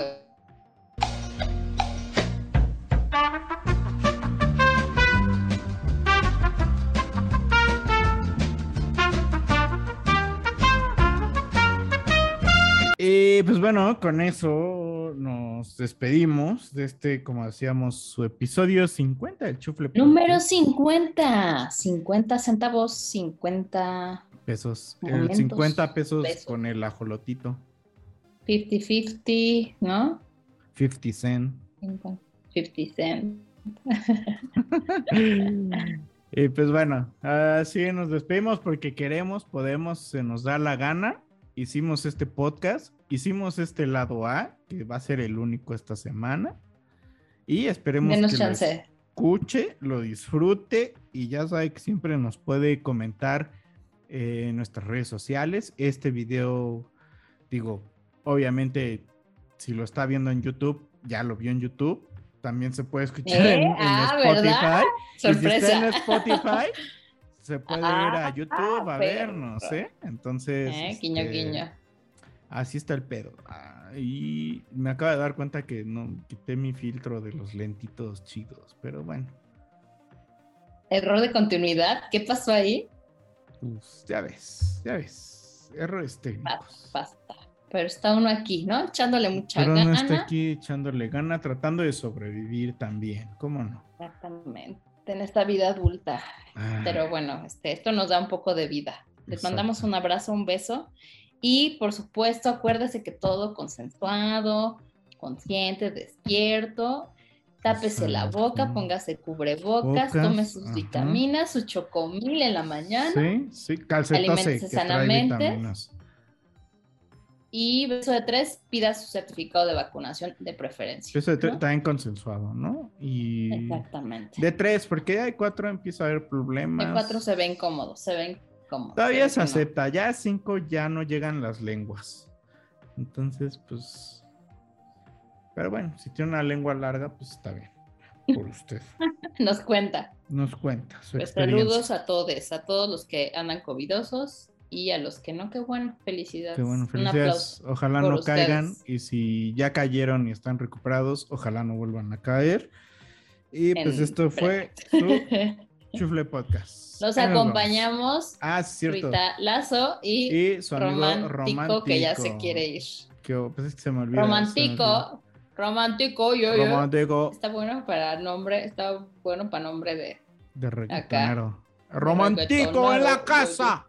Y pues bueno, con eso nos despedimos de este, como decíamos, su episodio 50 del Chufle Número Podcast. 50. 50 centavos, 50, pesos. El Momentos, 50 pesos, pesos. con el ajolotito. 50-50, ¿no? 50 cent. 50 cent. Y pues bueno, así nos despedimos porque queremos, podemos, se nos da la gana. Hicimos este podcast, hicimos este lado A, que va a ser el único esta semana. Y esperemos que lo chance. escuche, lo disfrute y ya sabe que siempre nos puede comentar eh, en nuestras redes sociales. Este video, digo, obviamente, si lo está viendo en YouTube, ya lo vio en YouTube. También se puede escuchar ¿Eh? en, en Ah, Spotify. ¿verdad? Y si está Sorpresa. en Spotify, se puede ir a Ah, YouTube a perro. vernos, ¿eh? Entonces. Eh, guiño, este, guiño. Así está el pedo. Ah, y me acabo de dar cuenta que no quité mi filtro de los lentitos chidos, pero bueno. Error de continuidad. ¿Qué pasó ahí? Pues, ya ves, ya ves. Errores técnicos. basta. Pero está uno aquí, ¿no? Echándole mucha Pero gana. está aquí echándole gana, tratando de sobrevivir también. ¿Cómo no? Exactamente. En esta vida adulta. Ah, Pero bueno, este, esto nos da un poco de vida. Les Exacto. mandamos un abrazo, un beso. Y por supuesto, acuérdese que todo consensuado, consciente, despierto. Tápese la boca, póngase cubrebocas, Bocas, tome sus ajá. vitaminas, su chocomil en la mañana. Sí, sí, calcetose Aliméntese sanamente. vitaminas. Y beso de tres, pida su certificado de vacunación de preferencia. Eso de tre- ¿no? también consensuado, ¿no? Y Exactamente. de tres, porque ya hay cuatro empieza a haber problemas. De cuatro se ven cómodos, se ven cómodos. Todavía se que no. acepta, ya a cinco ya no llegan las lenguas. Entonces, pues. Pero bueno, si tiene una lengua larga, pues está bien. Por usted. Nos cuenta. Nos cuenta su Pues saludos a todos, a todos los que andan covidosos y a los que no, qué bueno, felicidades. Qué bueno, Un felicidades. aplauso Ojalá no caigan. ustedes. Y si ya cayeron y están recuperados, ojalá no vuelvan a caer. Y pues En esto fue su Chufle Podcast. Vamos. acompañamos Ah, sí, cierto. Rita Lazo y, Y su amigo romántico, que ya se romántico. quiere ir. Que, pues es que se me. Romántico, romántico, yo, yo. Romántico Está bueno para nombre, está bueno para nombre de de reggaetonero. Romántico en la casa.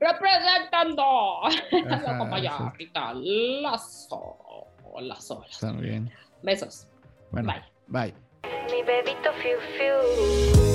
Representando a la Ajá, compañera sí. Rita Lazo. Lazo, Lazo. También. Besos. Bueno, Bye. bye. Mi bebito fiu fiu.